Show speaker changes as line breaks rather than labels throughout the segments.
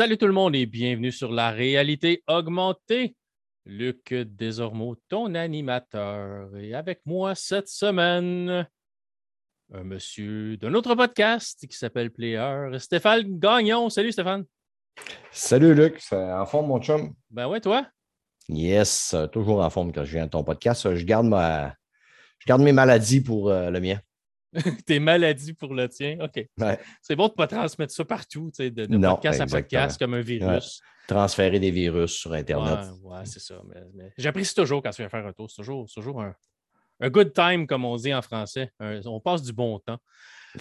Salut tout le monde et bienvenue sur la réalité augmentée. Luc Desormeaux, ton animateur. Et avec moi cette semaine, un monsieur d'un autre podcast qui s'appelle Player, Stéphane Gagnon. Salut Stéphane.
Salut Luc, c'est en forme mon chum?
Ben ouais, toi?
Yes, toujours en forme quand je viens de ton podcast. Je garde, ma... je garde mes maladies pour euh, le mien.
Tes maladies pour le tien. OK. C'est bon de ne pas transmettre ça partout, de, de podcast à podcast comme un virus.
Transférer des virus sur Internet.
Oui, ouais, c'est ça. J'apprécie toujours quand tu viens faire un tour. C'est toujours, toujours un, good time, comme on dit en français. on passe du bon temps.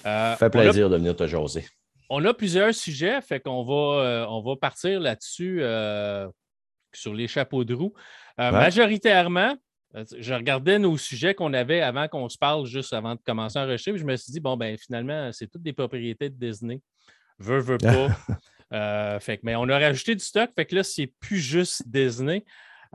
Euh, fait plaisir de venir te jaser.
On a plusieurs sujets, fait qu'on va, euh, on va partir là-dessus euh, sur les chapeaux de roue. Majoritairement, euh, je regardais nos sujets qu'on avait avant qu'on se parle, juste avant de commencer à enregistrer. je me suis dit, bon, ben finalement, c'est toutes des propriétés de Disney. Veux, veux pas. Euh, fait mais on a rajouté du stock. Fait que là, c'est plus juste Disney.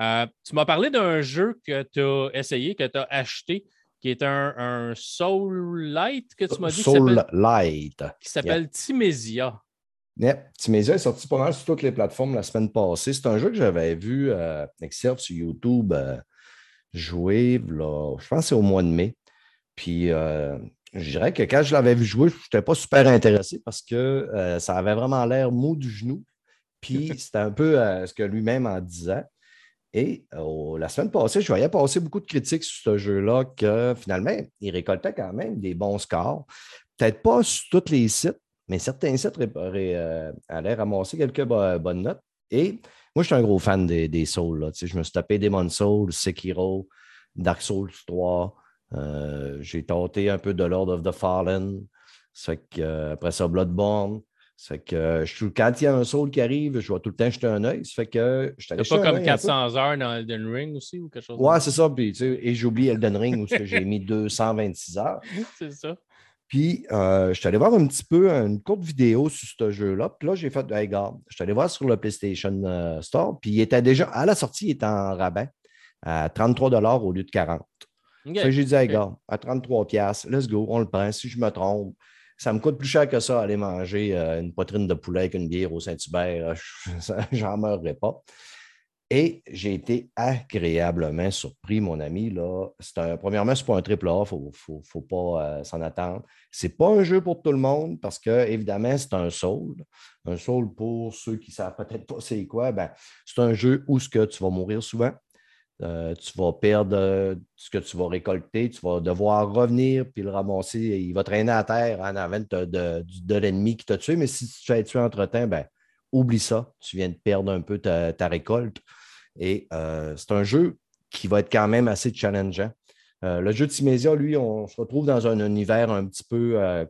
Euh, tu m'as parlé d'un jeu que tu as essayé, que tu as acheté, qui est un, Soul Light que tu m'as dit.
Soul Light.
Qui s'appelle Timesia.
Timesia est sorti pas mal sur toutes les plateformes la semaine passée. C'est un jeu que j'avais vu euh, sur YouTube joué, là, je pense que c'est au mois de mai. Puis euh, je dirais que quand je l'avais vu jouer, je n'étais pas super intéressé parce que euh, ça avait vraiment l'air mou du genou. Puis c'était un peu euh, ce que lui-même en disait. Et la semaine passée, je voyais passer beaucoup de critiques sur ce jeu-là que finalement, il récoltait quand même des bons scores. Peut-être pas sur tous les sites, mais certains sites allaient ramasser quelques bonnes notes. Et moi, je suis un gros fan des, des Souls. Je me suis tapé Demon Souls, Sekiro, Dark Souls 3. Euh, j'ai tenté un peu de Lord of the Fallen. Ça que, euh, après ça, Bloodborne. Ça que, je, quand il y a un Soul qui arrive, je vois tout le temps jeter un œil. Ça fait que
je pas comme 400 heures dans Elden Ring aussi ou quelque chose
Ouais, c'est ça? Puis, et j'oublie Elden Ring où j'ai mis 226 heures.
c'est ça.
Puis, euh, je suis allé voir un petit peu une courte vidéo sur ce jeu-là. Puis là, j'ai fait, hey, regarde, je suis allé voir sur le PlayStation euh, Store. Puis, il était déjà, à la sortie, il était en rabais à 33 au lieu de 40. J'ai dit, hey, regarde, à 33 let's go, on le prend. Si je me trompe, ça me coûte plus cher que ça aller manger euh, une poitrine de poulet avec une bière au Saint-Hubert. J'en meurerai pas. Et j'ai été agréablement surpris, mon ami. Là. Un, premièrement, ce n'est pas un triple A, il ne faut, pas euh, s'en attendre. Ce n'est pas un jeu pour tout le monde parce que, évidemment, c'est un soul. Un soul, pour ceux qui ne savent peut-être pas c'est quoi, ben, c'est un jeu où ce que tu vas mourir souvent. Euh, tu vas perdre euh, ce que tu vas récolter, tu vas devoir revenir puis le ramasser. Il va traîner à terre en avant de, l'ennemi qui t'a tué, mais si tu as tué entre-temps, ben, oublie ça, tu viens de perdre un peu ta, récolte. Et euh, c'est un jeu qui va être quand même assez challengeant. Euh, le jeu de Simésia, lui, on se retrouve dans un univers un petit peu euh,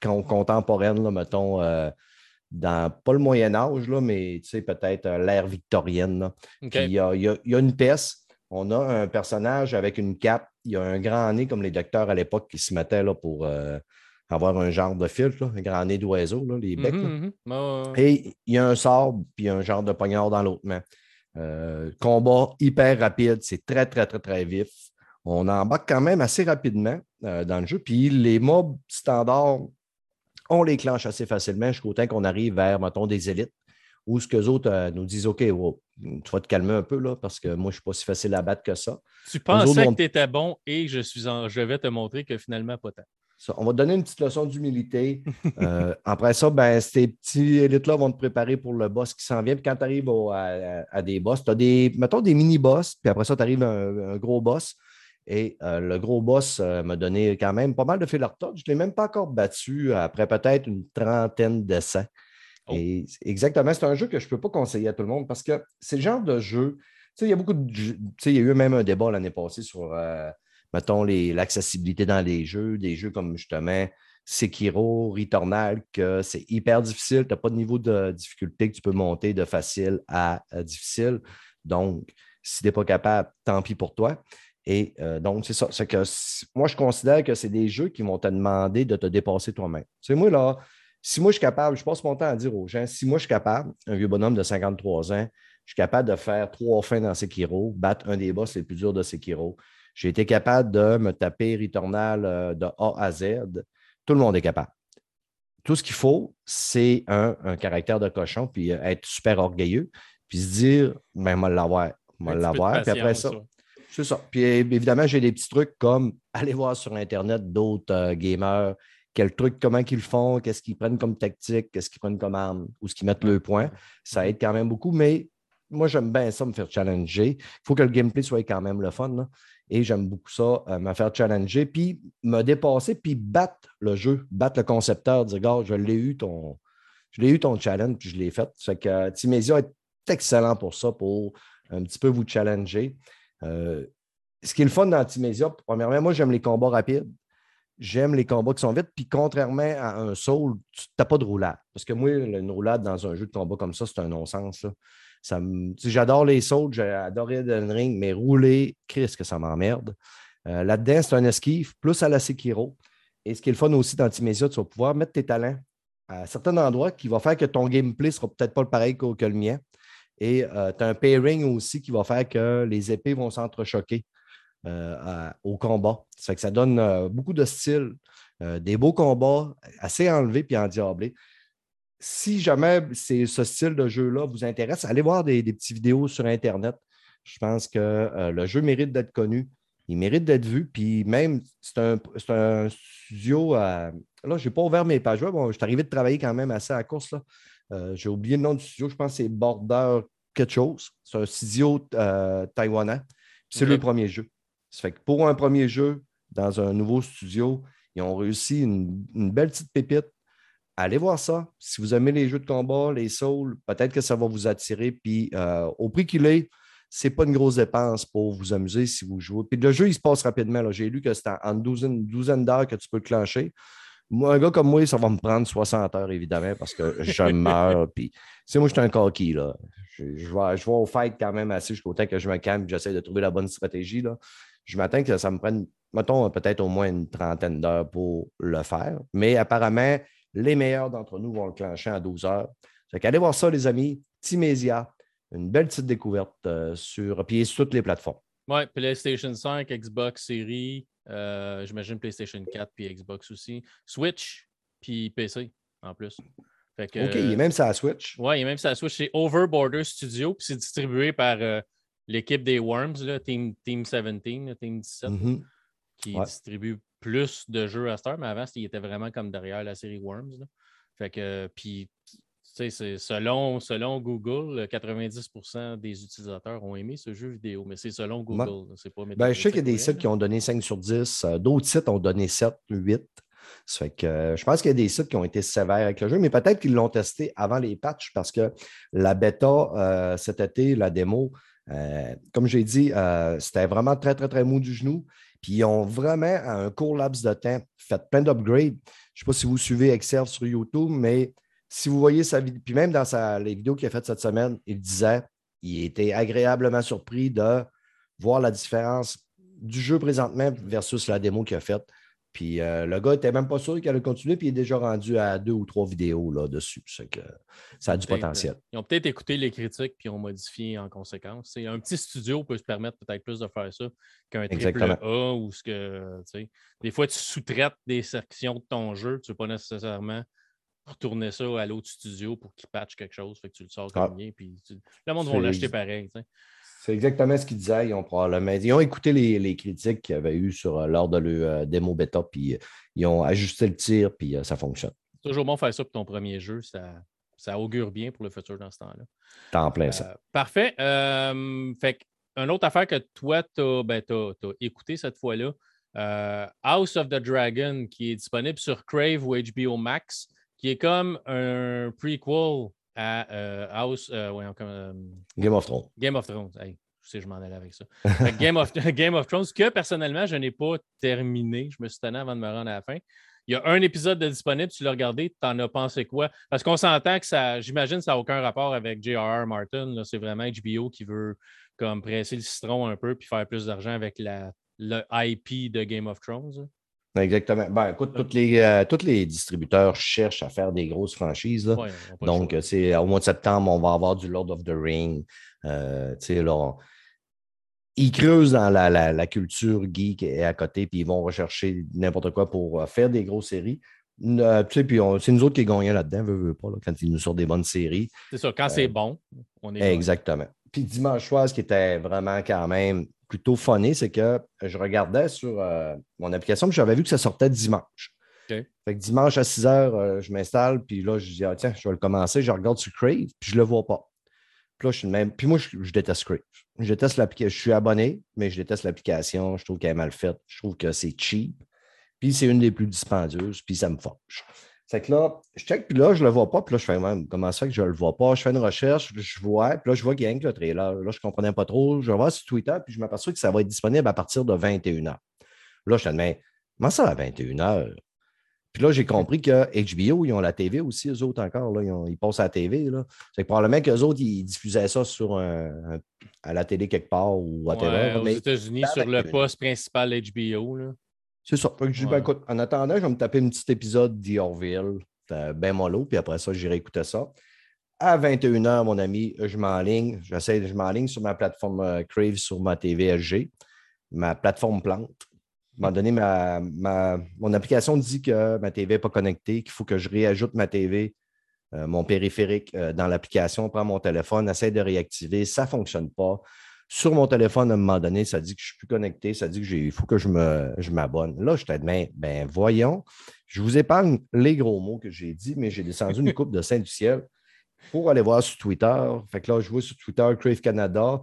contemporain, là, mettons, dans pas le Moyen Âge, là, mais peut-être l'ère victorienne. Il, y a, une pièce, on a un personnage avec une cape, il y a un grand nez comme les docteurs à l'époque qui se mettaient là, pour avoir un genre de filtre, un grand nez d'oiseau, les becs. Mhm, mhm. Et il y a un sort, puis un genre de poignard dans l'autre main. Euh, combat hyper rapide, c'est très, très, très, très vif. On embarque quand même assez rapidement euh, dans le jeu. Puis les mobs standards, on les clenche assez facilement jusqu'au temps qu'on arrive vers, mettons, des élites, où ce que les autres euh, nous disent OK, tu vas te calmer un peu là, parce que moi, je ne suis pas si facile à battre que ça.
Tu pensais que tu étais bon et je, suis je vais te montrer que finalement, pas tant
on va te donner une petite leçon d'humilité. Euh, après ça, ben, ces petits élites-là vont te préparer pour le boss qui s'en vient. Puis quand tu arrives à, des boss, tu as des, mettons, des mini-boss, puis après ça, tu arrives à un, gros boss. Et euh, le gros boss euh, m'a donné quand même pas mal de fil à Je ne l'ai même pas encore battu après peut-être une trentaine d'essais. Oh. Et exactement, c'est un jeu que je ne peux pas conseiller à tout le monde parce que c'est le genre de jeu. Tu sais, il y a beaucoup de. Tu sais, il y a eu même un débat l'année passée sur mettons, l'accessibilité dans les jeux, des jeux comme justement Sekiro, Returnal, que c'est hyper difficile. Tu n'as pas de niveau de difficulté que tu peux monter de facile à, difficile. Donc, si tu n'es pas capable, tant pis pour toi. Et euh, donc, c'est ça. Que moi, je considère que c'est des jeux qui vont te demander de te dépasser toi-même. C'est moi, là, si moi je suis capable, je passe mon temps à dire aux gens, si moi je suis capable, un vieux bonhomme de 53 ans, je suis capable de faire trois fins dans Sekiro, battre un des boss les plus durs de Sekiro, j'ai été capable de me taper Returnal euh, de A à Z. Tout le monde est capable. tout ce qu'il faut, c'est un, caractère de cochon, puis être super orgueilleux, puis se dire, ben, moi l'avoir, moi l'avoir, puis après ça. C'est ça. Puis évidemment, j'ai des petits trucs comme aller voir sur Internet d'autres gamers quel truc, comment ils le font, qu'est-ce qu'ils prennent comme tactique, qu'est-ce qu'ils prennent comme arme, où ce qu'ils mettent le point. Ça aide quand même beaucoup, mais moi, j'aime bien ça, me faire challenger. Il faut que le gameplay soit quand même le fun. Et j'aime beaucoup ça, euh, me faire challenger, puis me dépasser, puis battre le jeu, battre le concepteur, dire, gars, je l'ai eu ton. Je l'ai eu ton challenge, puis je l'ai fait. C'est que euh, Timésia est excellent pour ça, pour un petit peu vous challenger. Euh, ce qui est le fun dans Timésia, premièrement, moi, j'aime les combats rapides j'aime les combats qui sont vite. Puis contrairement à un Soul, tu n'as pas de roulade. Parce que moi, une roulade dans un jeu de combat comme ça, c'est un non-sens. J'adore les Souls, j'adore Elden Ring, mais rouler, Chris, que ça m'emmerde. Euh, là-dedans, c'est un esquive, plus à la Sekiro. Et ce qui est le fun aussi dans Timésia, tu vas pouvoir mettre tes talents à certains endroits qui va faire que ton gameplay ne sera peut-être pas le pareil que, le mien. Et euh, tu as un pairing aussi qui va faire que les épées vont s'entrechoquer. Euh, au combat. Ça fait que ça donne beaucoup de style, des beaux combats assez enlevés puis endiablés. Si jamais ce style de jeu-là vous intéresse, allez voir des, petites vidéos sur Internet. Je pense que le jeu mérite d'être connu. Il mérite d'être vu. Puis même, c'est un, studio. là, je n'ai pas ouvert mes pages. Bon, je suis arrivé de travailler quand même assez à la course. J'ai oublié le nom du studio. Je pense que c'est Border quelque chose. C'est un studio taïwanais. C'est le premier jeu. Ça fait que pour un premier jeu dans un nouveau studio, ils ont réussi une, belle petite pépite. Allez voir ça. Si vous aimez les jeux de combat, les souls, peut-être que ça va vous attirer. Puis euh, au prix qu'il est, ce n'est pas une grosse dépense pour vous amuser si vous jouez. Puis le jeu, il se passe rapidement. J'ai lu que c'était en douzaine, douzaine d'heures que tu peux le clencher. Moi, un gars comme moi, ça va me prendre 60 heures, évidemment, parce que je meurs. Puis, tu moi, je suis un coquille, là. Je, je, vais, je au fight quand même assez jusqu'au temps que je me calme j'essaie de trouver la bonne stratégie, là je m'attends que ça me prenne, mettons, peut-être au moins une trentaine d'heures pour le faire. Mais apparemment, les meilleurs d'entre nous vont le clencher en 12 heures. Fait qu'allez voir ça, les amis. Timésia, une belle petite découverte euh, sur, puis sur toutes les plateformes.
Oui, PlayStation 5, Xbox Series, euh, j'imagine PlayStation 4 puis Xbox aussi. Switch, puis PC en plus.
OK, il est même sur la Switch.
Oui, il est même sur la Switch. C'est Overborder Studio, puis c'est distribué par euh, l'équipe des Worms, là, Team, Team 17, Team 17, mm-hmm. qui distribue plus de jeux à cette heure, mais avant, il était vraiment comme derrière la série Worms. Fait que, puis, selon, selon Google, 90% des utilisateurs ont aimé ce jeu vidéo, mais c'est selon Google. C'est pas
ben, je sais qu'il y a des sites qui ont donné 5 sur 10, euh, d'autres sites ont donné 7, 8. Ça fait que euh, je pense qu'il y a des sites qui ont été sévères avec le jeu, mais peut-être qu'ils l'ont testé avant les patchs parce que la bêta euh, cet été, la démo, euh, comme j'ai dit, euh, c'était vraiment très, très, très mou du genou. Puis ils ont vraiment, à un court laps de temps, fait plein d'upgrades. Je ne sais pas si vous suivez Excel sur YouTube, mais si vous voyez sa vidéo, puis même dans les vidéos qu'il a faites cette semaine, il disait il était agréablement surpris de voir la différence du jeu présentement versus la démo qu'il a faite. Puis euh, le gars n'était même pas sûr qu'il allait continuer, puis il est déjà rendu à deux ou trois vidéos là-dessus. Que ça a du potentiel.
Ils ont peut-être écouté les critiques puis ont modifié en conséquence. un petit studio peut se permettre peut-être plus de faire ça qu'un triple A ou ce que. Des fois, tu sous-traites des sections de ton jeu, tu ne veux pas nécessairement retourner ça à l'autre studio pour qu'il patche quelque chose, fait que tu le sors comme bien, ah. puis le monde va l'acheter pareil.
C'est exactement ce qu'ils disaient. Ils ont probablement ils ont écouté les, critiques qu'il y avait eu sur, euh, lors de leur euh, démo bêta, puis euh, ils ont ajusté le tir, puis ça fonctionne.
C'est toujours bon faire ça pour ton premier jeu. Ça, ça augure bien pour le futur dans ce temps-là.
T'es en plein ça.
Parfait. fait une autre affaire que toi, tu as, ben, écouté cette fois-là, House of the Dragon, qui est disponible sur Crave ou HBO Max, qui est comme un prequel à euh, House. Euh, euh,
Game of Thrones.
Game of Thrones. je sais, je m'en allais avec ça. Game, of, Game of Thrones, que personnellement, je n'ai pas terminé. Je me suis tanné avant de me rendre à la fin. Il y a un épisode de disponible, tu l'as regardé, tu en as pensé quoi? Parce qu'on s'entend que ça, j'imagine ça n'a aucun rapport avec J.R.R. Martin. C'est vraiment HBO qui veut comme presser le citron un peu puis faire plus d'argent avec la, le IP de Game of Thrones.
Exactement. Ben, écoute, tous les, euh, les distributeurs cherchent à faire des grosses franchises. Donc, c'est au mois de septembre, on va avoir du Lord of the Ring. Euh, ils creusent dans la, culture geek et à côté, puis ils vont rechercher n'importe quoi pour euh, faire des grosses séries. Euh, tu sais, puis c'est nous autres qui gagnons là-dedans, veut, veut pas, quand ils nous sortent des bonnes séries.
C'est ça, quand c'est bon, on est
Exactement. Puis dimanche soir, ce qui était vraiment quand même plutôt funny, c'est que je regardais sur mon application, puis j'avais vu que ça sortait dimanche. Fait que dimanche à 6 h, je m'installe, puis là, je dis, ah, tiens, je vais le commencer, je regarde sur Crave, puis je ne le vois pas. Puis là, je suis même. Puis moi, je, déteste Crave. Je déteste l'application. Je suis abonné, mais je déteste l'application. Je trouve qu'elle est mal faite. Je trouve que c'est cheap. Puis c'est une des plus dispendieuses, puis ça me fâche. C'est que là, je check, puis là, je ne le vois pas. Puis là, je fais même, comment ça fait que je ne le vois pas? Je fais une recherche, je vois, puis là, je vois qu'il y a un le trailer. Là, je ne comprenais pas trop. Je vais voir sur Twitter, puis je m'aperçois que ça va être disponible à partir de 21h. Là, je te dis, comment ça à 21h? Puis là, j'ai compris que HBO, ils ont la TV aussi, eux autres encore. Là, ils, passent à la TV. C'est que probablement qu'eux autres, ils diffusaient ça sur à la télé quelque part ou à
ouais, Aux États-Unis, sur le poste principal HBO.
C'est ça. je ben, écoute, en attendant, je vais me taper un petit épisode d'Yorville, ben mollo, puis après ça, j'irai écouter ça. À 21h, mon ami, je m'enligne. J'essaie, je m'enligne sur ma plateforme euh, Crave sur ma TV LG, ma plateforme plante un moment donné, ma, mon application dit que ma TV n'est pas connectée, qu'il faut que je réajoute ma TV, euh, mon périphérique euh, dans l'application, prends mon téléphone, essaie de réactiver, ça ne fonctionne pas. Sur mon téléphone, à un moment donné, ça dit que je ne suis plus connecté, ça dit qu'il faut que je m'abonne. Là, je t'admets, ben voyons, je vous épargne les gros mots que j'ai dit, mais j'ai descendu une coupe de Saint-du-Ciel pour aller voir sur Twitter. Fait que là, je vois sur Twitter Crave Canada.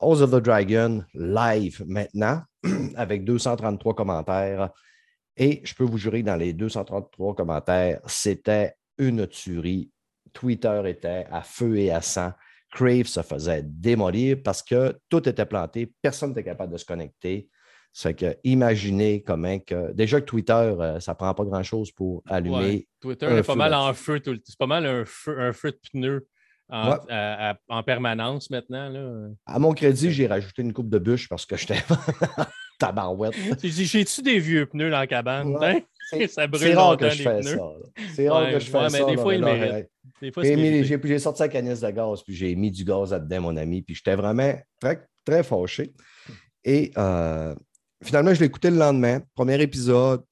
House of the Dragon live maintenant avec 233 commentaires. Et je peux vous jurer, dans les 233 commentaires, c'était une tuerie. Twitter était à feu et à sang. Crave se faisait démolir parce que tout était planté, personne n'était capable de se connecter. C'est que imaginez comment que. Déjà que Twitter, euh, ça ne prend pas grand-chose pour allumer.
Twitter est pas mal en feu. C'est pas mal un feu, un feu de pneus en, permanence maintenant. Là.
À mon crédit, j'ai rajouté une coupe de bûche parce que j'étais tabarouette.
J'ai-tu des vieux pneus dans la cabane? Hein?
Ça brûle rare que je fais ça. C'est rare que je fais ça.
Mais des fois, il mérite.
J'ai sorti la canisse de gaz, puis j'ai mis du gaz là-dedans, mon ami, puis j'étais vraiment très, très fâché. Et euh, finalement, je l'ai écouté le lendemain. Premier épisode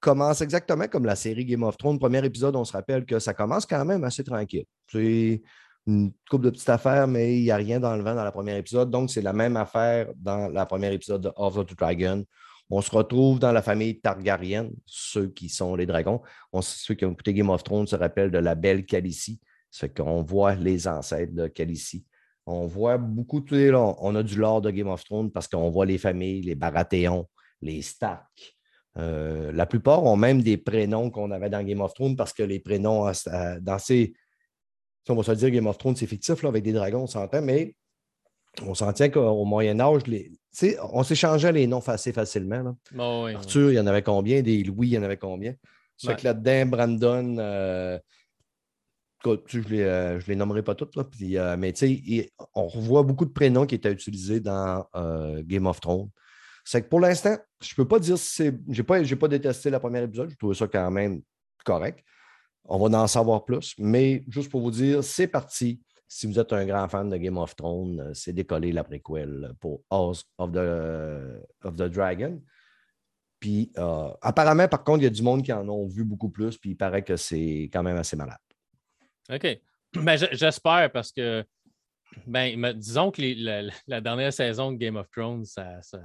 commence exactement comme la série Game of Thrones. Premier épisode, on se rappelle que ça commence quand même assez tranquille. C'est une couple de petites affaires, mais il n'y a rien dans le vent dans le premier épisode. Donc, c'est la même affaire dans le premier épisode de Of the Dragon. On se retrouve dans la famille Targaryen, ceux qui sont les dragons. On, ceux qui ont écouté Game of Thrones se rappellent de la belle Khaleesi. C'est qu'on voit les ancêtres de Khaleesi. On voit beaucoup, de on a du lore de Game of Thrones parce qu'on voit les familles, les Baratheons, les Stark. Euh, la plupart ont même des prénoms qu'on avait dans Game of Thrones parce que les prénoms euh, dans ces on va se dire Game of Thrones, c'est fictif là, avec des dragons, on s'entend, mais on s'en tient qu'au Moyen-Âge, on s'échangeait les noms assez facilement.
Oh
Arthur, il y en avait combien? Des Louis, il y en avait combien? C'est que là-dedans, Brandon, euh, je ne les, euh, les, nommerai pas toutes, là, puis, euh, mais on revoit beaucoup de prénoms qui étaient utilisés dans Game of Thrones. C'est que pour l'instant, je ne peux pas dire si c'est. Je n'ai pas, pas détesté la première épisode, je trouvais ça quand même correct. On va en savoir plus. Mais juste pour vous dire, c'est parti. Si vous êtes un grand fan de Game of Thrones, euh, c'est décollé la préquelle pour House of the, of the Dragon. Puis euh, apparemment, par contre, il y a du monde qui en ont vu beaucoup plus, puis il paraît que c'est quand même assez malade.
OK. Ben, j'espère parce que, ben, disons que la, dernière saison de Game of Thrones, ça, ça,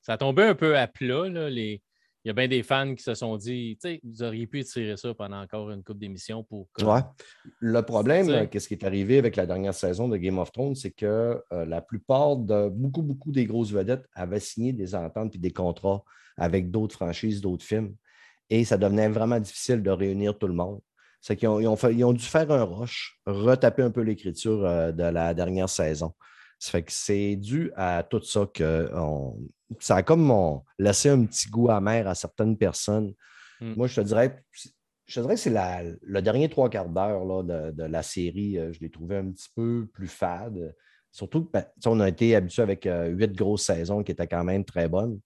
ça, a tombé un peu à plat. Là, les, il y a bien des fans qui se sont dit, tu sais, vous auriez pu tirer ça pendant encore une coupe d'émissions pour.
Ouais. Le problème, qu'est-ce qui est arrivé avec la dernière saison de Game of Thrones, c'est que euh, la plupart de beaucoup, beaucoup des grosses vedettes avaient signé des ententes et des contrats avec d'autres franchises, d'autres films. Et ça devenait vraiment difficile de réunir tout le monde. C'est qu'ils ont, ont, dû faire un rush, retaper un peu l'écriture euh, de la dernière saison. Ça fait que c'est dû à tout ça que ça a comme laissé un petit goût amer à certaines personnes. Hmm. Moi, je te dirais, je dirais que c'est le dernier trois quarts d'heure de, la série, euh, je l'ai trouvé un petit peu plus fade. Surtout que ben, on a été habitué avec euh, huit grosses saisons qui étaient quand même très bonnes.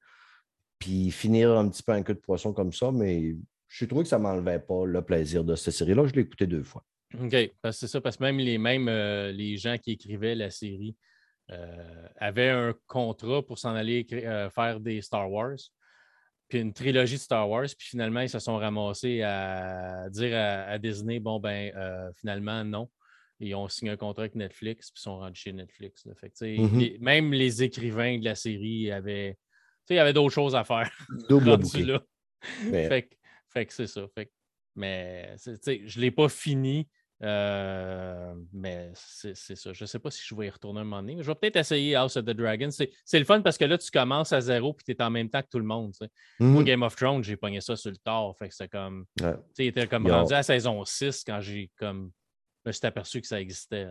Puis finir un petit peu un queue de poisson comme ça, mais je trouvé que ça ne m'enlevait pas le plaisir de cette série-là. Je l'ai écouté deux fois.
OK. C'est ça, parce que même les, mêmes, euh, les gens qui écrivaient la série euh, avait un contrat pour s'en aller euh, faire des Star Wars. puis une trilogie de Star Wars, puis finalement, ils se sont ramassés à dire à, Disney, bon, ben, euh, finalement, non. Ils ont signé un contrat avec Netflix, puis ils sont rendus chez Netflix. Fait mm-hmm. même les écrivains de la série avaient, il y avait d'autres choses à faire.
Double là.
Fait, que c'est ça. Fait, mais je ne l'ai pas fini. Euh, mais c'est ça. Je ne sais pas si je vais y retourner un moment donné. Mais je vais peut-être essayer House of the Dragon. C'est le fun parce que là, tu commences à zéro et tu es en même temps que tout le monde. Moi, mm-hmm. Game of Thrones, j'ai pogné ça sur le tard. Fait que c'est comme. Tu était comme rendu à saison 6 quand j'ai comme. Je me suis aperçu que ça existait.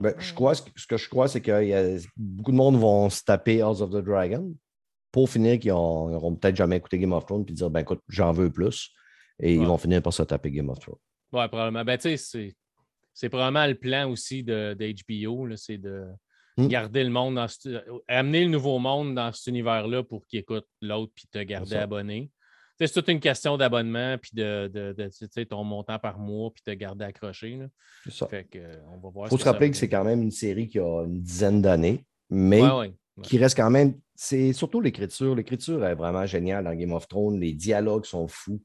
Ben, je crois, ce que je crois, c'est que beaucoup de monde vont se taper House of the Dragon pour finir qu'ils n'auront peut-être jamais écouté Game of Thrones puis dire ben écoute, j'en veux plus. Et ils vont finir par se taper Game of Thrones.
Oui, probablement. Ben, tu sais, c'est probablement le plan aussi de, d'HBO, c'est de hmm. garder le monde dans amener le nouveau monde dans cet univers-là pour qu'il écoute l'autre puis te garder abonné. C'est toute une question d'abonnement puis de, de, ton montant par mois puis te garder accroché.
C'est ça. Il faut se rappeler que c'est quand même une série qui a une dizaine d'années, mais qui reste quand même. C'est surtout l'écriture. L'écriture est vraiment géniale dans Game of Thrones. Les dialogues sont fous.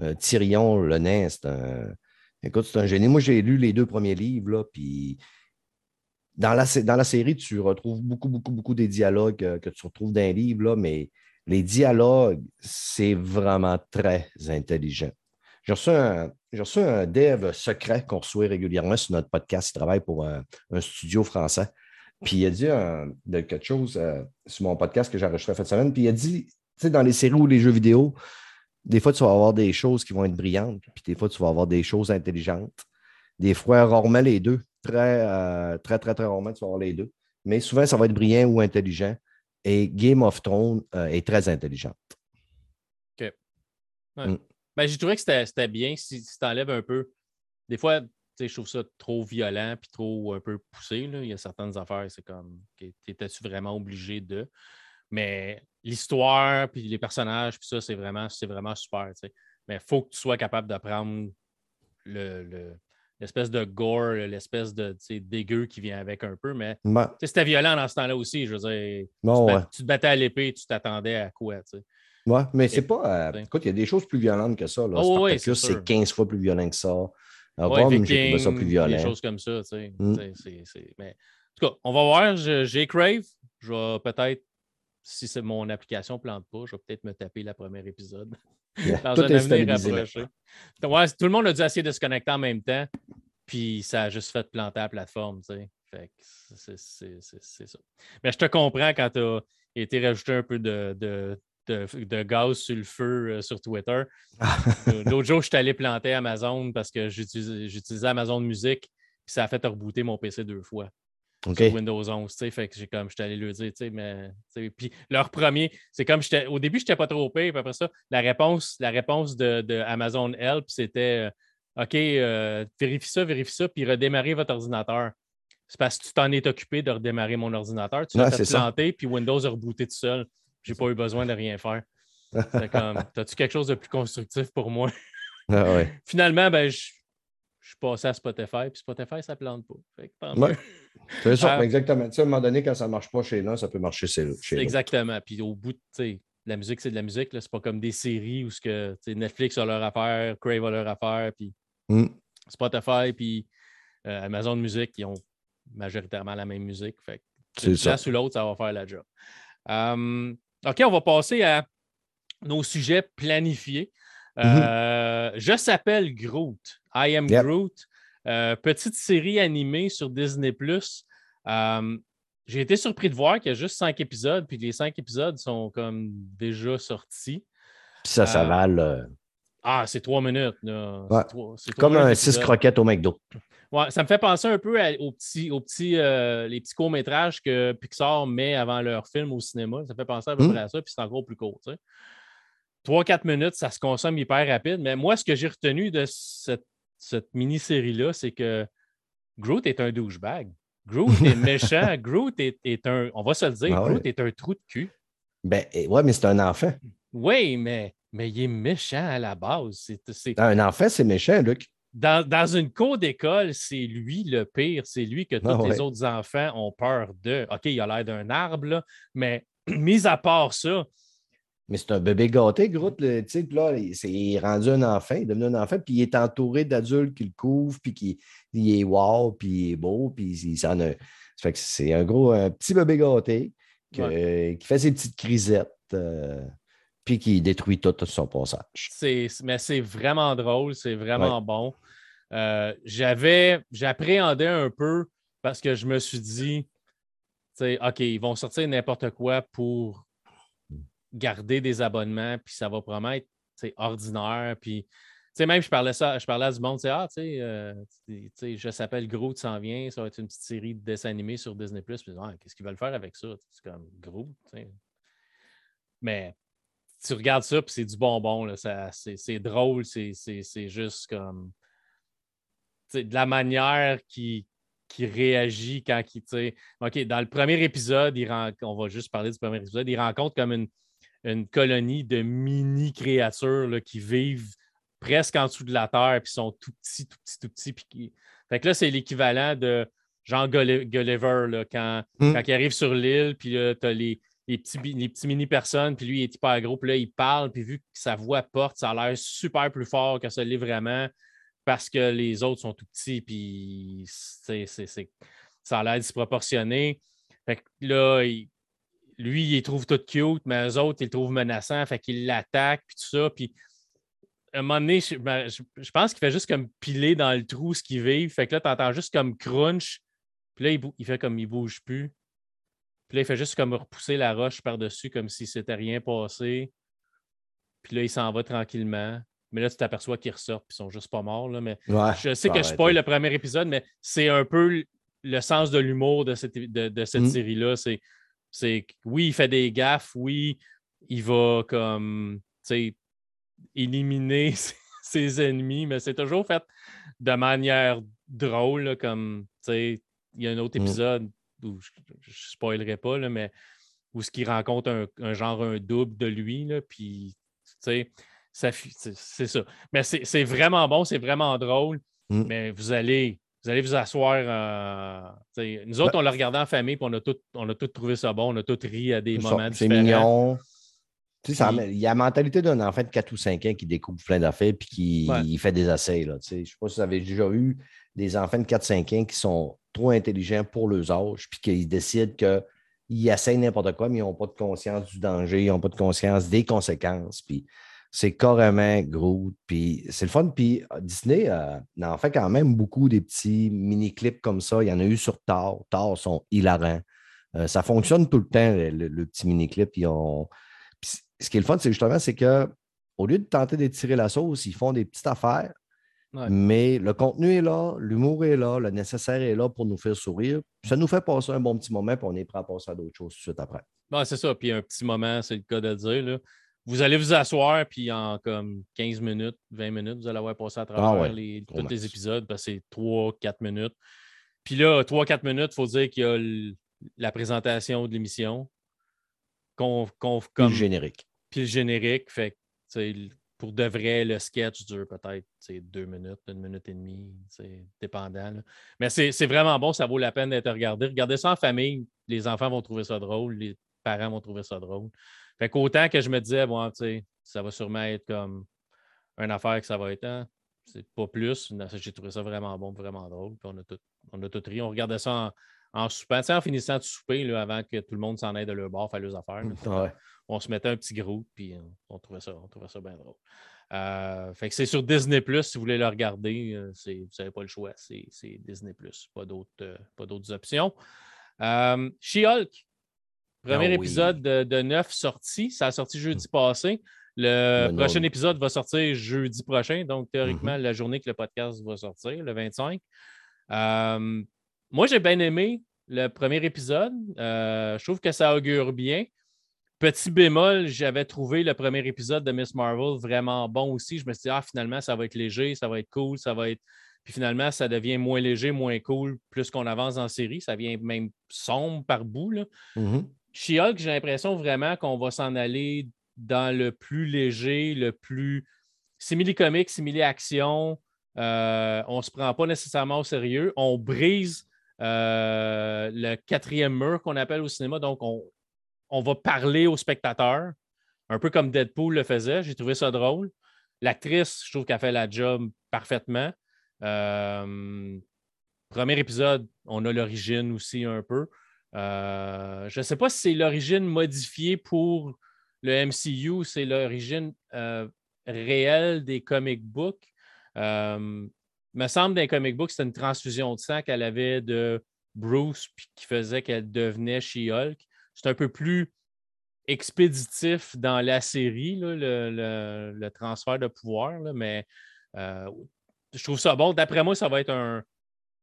Euh, Tyrion, le nain, c'est un Écoute, c'est un génie. Moi, j'ai lu les deux premiers livres, là, puis dans la, série, tu retrouves beaucoup, beaucoup, beaucoup des dialogues euh, que tu retrouves dans les livres, là, mais les dialogues, c'est vraiment très intelligent. J'ai reçu, un, dev secret qu'on reçoit régulièrement sur notre podcast. Il travaille pour un, studio français. Puis il a dit quelque chose euh, sur mon podcast que j'ai enregistré cette semaine. Puis il a dit, tu sais, dans les séries ou les jeux vidéo, des fois, tu vas avoir des choses qui vont être brillantes, puis des fois, tu vas avoir des choses intelligentes. Des fois, rarement les deux. Très, euh, très, très, très rarement, tu vas avoir les deux. Mais souvent, ça va être brillant ou intelligent. Et Game of Thrones euh, est très intelligente.
OK. Mm. Ben, j'ai trouvé que c'était bien si, tu enlèves un peu. Des fois, je trouve ça trop violent puis trop un peu poussé. Là. Il y a certaines affaires, c'est comme, étais-tu vraiment obligé de? Mais l'histoire, puis les personnages, puis ça, c'est vraiment, vraiment super. Mais il faut que tu sois capable d'apprendre le, l'espèce de gore, l'espèce de dégueu qui vient avec un peu. Mais c'était violent dans ce temps-là aussi. Je veux dire, tu, te battais à l'épée, tu t'attendais à quoi?
Oui, mais c'est pas. Euh, écoute, il y a des choses plus violentes que ça. Là. Oh, c'est 15 fois plus violent que ça.
Rome, j'ai ça plus violent. Des choses comme ça. Mm. Mais, en tout cas, on va voir. J'ai Crave. Je vais peut-être si mon application ne plante pas, je vais peut-être me taper le premier épisode. dans un avenir rapproché. tout le monde a dû essayer de se connecter en même temps, puis ça a juste fait planter la plateforme. Fait c'est ça. Mais je te comprends quand tu as été rajouté un peu de, de, gaz sur le feu euh, sur Twitter. L'autre jour, je suis allé planter Amazon parce que j'utilisais Amazon Music, puis ça a fait rebooter mon PC deux fois sur Windows 11. Fait que j'ai comme, j'étais allé lui dire, mais. Puis leur premier, c'est comme, au début, je n'étais pas trop payé, puis après ça, la réponse, la réponse de, Amazon Help, c'était euh, OK, euh, vérifie ça, vérifie ça, puis redémarrer votre ordinateur. C'est parce que tu t'en es occupé de redémarrer mon ordinateur. Tu l'as planté, puis Windows a rebooté tout seul. J'ai pas eu besoin de rien faire. comme, as-tu quelque chose de plus constructif pour moi?
Ah
Finalement, ben, je, je suis passé à Spotify, puis Spotify, ça ne plante pas.
C'est ça, euh, exactement. à un moment donné, quand ça ne marche pas chez l'un, ça peut marcher chez l'autre.
Exactement. Puis au bout, de la musique, c'est de la musique. C'est pas comme des séries où ce que, Netflix a leur affaire, Crave a leur affaire, puis mm. Spotify, puis euh, Amazon Music, qui ont majoritairement la même musique. Fait c'est ça. ou l'autre, ça va faire la job. Hum, OK, on va passer à nos sujets planifiés. Mm-hmm. Euh, je s'appelle Groot. I Am Groot, euh, petite série animée sur Disney. Euh, j'ai été surpris de voir qu'il y a juste cinq épisodes, puis les cinq épisodes sont comme déjà sortis.
Puis ça, ça va
le. Ah, c'est trois minutes.
Comme un six croquettes au McDo.
Ouais, ça me fait penser un peu aux petits, aux petits, les petits courts-métrages que Pixar met avant leur film au cinéma. Ça fait penser à peu hmm. près à ça, puis c'est encore plus court. Tu 3-4 minutes, ça se consomme hyper rapide. Mais moi, ce que j'ai retenu de cette cette mini-série-là, c'est que Groot est un douchebag. Groot est méchant. Groot est, un, on va se le dire, ah Groot est un trou de cul.
Ben, ouais, mais c'est un enfant.
Oui, mais, mais il est méchant à la base. C'est,
Un enfant, c'est méchant, Luc.
Dans, une cour d'école, c'est lui le pire. C'est lui que ah tous les autres enfants ont peur de. OK, il a l'air d'un arbre, là, mais mis à part ça,
Mais c'est un bébé gâté, Groot. Tu sais, là, il est rendu un enfant, il est devenu un enfant, puis il est entouré d'adultes qui le couvrent, puis qui il est wow, puis il est beau, puis il s'en a. fait que c'est un gros, un petit bébé gâté qui fait ses petites crisettes, euh, puis qui détruit tout, son passage.
Mais c'est vraiment drôle, c'est vraiment bon. Euh, j'avais, j'appréhendais un peu parce que je me suis dit, OK, ils vont sortir n'importe quoi pour garder des abonnements, puis ça va probablement être ordinaire. Puis, même, je parlais, ça, je parlais à du monde, ah, euh, tu sais, je s'appelle Groot, s'en vient, ça va être une petite série de dessins animés sur Disney. Puis, ah, qu'est-ce qu'ils veulent faire avec ça? C'est comme Groot. Mais tu regardes ça, puis c'est du bonbon. C'est drôle, c'est juste comme. De la manière qui, qui réagit quand il. OK, dans le premier épisode, on va juste parler du premier épisode, il rencontre comme une, une colonie de mini-créatures qui vivent presque en dessous de la terre, puis sont tout petits, tout petits, tout petits. Puis Fait que là, c'est l'équivalent de Jean Gulliver là, quand, hmm. quand il arrive sur l'île, puis là, tu as les, les petits, les petits mini-personnes, puis lui, il est hyper gros, puis là, il parle, puis vu que sa voix porte, ça a l'air super plus fort que ça l'est vraiment parce que les autres sont tout petits, puis c'est, ça a l'air disproportionné. Fait que là, lui, il les trouve tout cute, mais eux autres, ils le trouvent menaçant, fait qu'ils l'attaquent, puis tout ça. Puis à un moment donné, ben, je, pense qu'il fait juste comme piler dans le trou ce qu'il vit. Fait que là, tu entends juste comme crunch. Puis là, il, fait comme il bouge plus. Puis là, il fait juste comme repousser la roche par-dessus comme si c'était rien passé. Puis là, il s'en va tranquillement. Mais là, tu t'aperçois qu'ils ressortent et ils sont juste pas morts. Là, mais je sais que je spoil le premier épisode, mais c'est un peu le sens de l'humour de cette, de, cette mm. série-là. C'est, c'est oui, il fait des gaffes, oui, il va comme éliminer ses ennemis, mais c'est toujours fait de manière drôle, comme il y a un autre mm. épisode où je ne spoilerai pas, là, mais où ce qui rencontre un, genre un double de lui, là, puis c'est ça. Mais c'est vraiment bon, c'est vraiment drôle. Mm. Mais vous allez, vous allez vous asseoir. nous autres, on l'a regardé en famille, puis on a, tout, on a tout trouvé ça bon. On a tout ri à des moments différents. C'est mignon.
il y a la mentalité d'un enfant de 4 ou 5 ans qui découvre plein d'affaires puis qui fait des essais. Là, je ne sais pas si vous avez déjà eu des enfants de 4-5 ans qui sont trop intelligents pour leurs âges puis qui décident qu'ils essayent n'importe quoi, mais ils n'ont pas de conscience du danger, ils n'ont pas de conscience des conséquences. Puis c'est carrément gros. Puis c'est le fun. Puis euh, Disney euh, en fait quand même beaucoup des petits mini-clips comme ça. Il y en a eu sur Thor. Thor sont hilarants. Euh, ça fonctionne tout le temps, le, petit mini-clip. ce qui est le fun, c'est justement, c'est qu'au lieu de tenter d'étirer la sauce, ils font des petites affaires. Mais le contenu est là, l'humour est là, le nécessaire est là pour nous faire sourire. Ça nous fait passer un bon petit moment, puis on est prêt à passer à d'autres choses tout de suite après.
c'est ça. Puis un petit moment, c'est le cas de dire. Là vous allez vous asseoir, puis en comme 15 minutes, 20 minutes, vous allez avoir passé à travers ah les, tous les épisodes, parce que c'est 3-4 minutes. Puis là, 3-4 minutes, il faut dire qu'il y a la présentation de l'émission.
comme, le générique.
Puis le générique, fait pour de vrai, le sketch dure peut-être deux minutes, une minute et demie, c'est dépendant. Mais c'est vraiment bon, ça vaut la peine d'être regardé. Regardez ça en famille, les enfants vont trouver ça drôle, les parents vont trouver ça drôle. Fait qu'autant que je me disais, bon, tu sais, ça va sûrement être comme une affaire que ça va être, hein, c'est pas plus. J'ai trouvé ça vraiment bon, vraiment drôle. Puis on a tout, on a tout ri. On regardait ça en, en soupant, en finissant de souper, là, avant que tout le monde s'en aille de leur bord, faire leurs affaires. On se mettait un petit groupe, puis on, trouvait ça, on trouvait ça bien drôle. Euh, fait que c'est sur Disney Plus si vous voulez le regarder. Euh, vous n'avez pas le choix, c'est Disney Plus, pas d'autres euh, options. She-Hulk, Premier ah épisode de, de, 9 sorti. Ça a sorti jeudi hmm. passé. Le prochain épisode va sortir jeudi prochain, donc théoriquement, mm-hmm. la journée que le podcast va sortir, le 25. Euh, moi, j'ai bien aimé le premier épisode. Euh, je trouve que ça augure bien. Petit bémol, j'avais trouvé le premier épisode de Miss Marvel vraiment bon aussi. Je me suis dit, ah, finalement, ça va être léger, ça va être cool, ça va être. Puis finalement, ça devient moins léger, moins cool, plus qu'on avance en série. Ça vient même sombre par bout. Là. Mm-hmm. She-Hulk, j'ai l'impression vraiment qu'on va s'en aller dans le plus léger, le plus simili-comique, simili-action. Euh, on ne se prend pas nécessairement au sérieux. On brise euh, le quatrième mur qu'on appelle au cinéma. Donc, on, va parler aux spectateurs. un peu comme Deadpool le faisait. J'ai trouvé ça drôle. L'actrice, je trouve qu'elle fait la job parfaitement. Euh, premier épisode, on a l'origine aussi un peu. Euh, je ne sais pas si c'est l'origine modifiée pour le MCU, c'est l'origine euh, réelle des comic books. il me semble d'un comic book, c'était une transfusion de sang qu'elle avait de Bruce qui faisait qu'elle devenait She-Hulk. C'est un peu plus expéditif dans la série, le, transfert de pouvoir, mais euh, je trouve ça bon. D'après moi, ça va être un,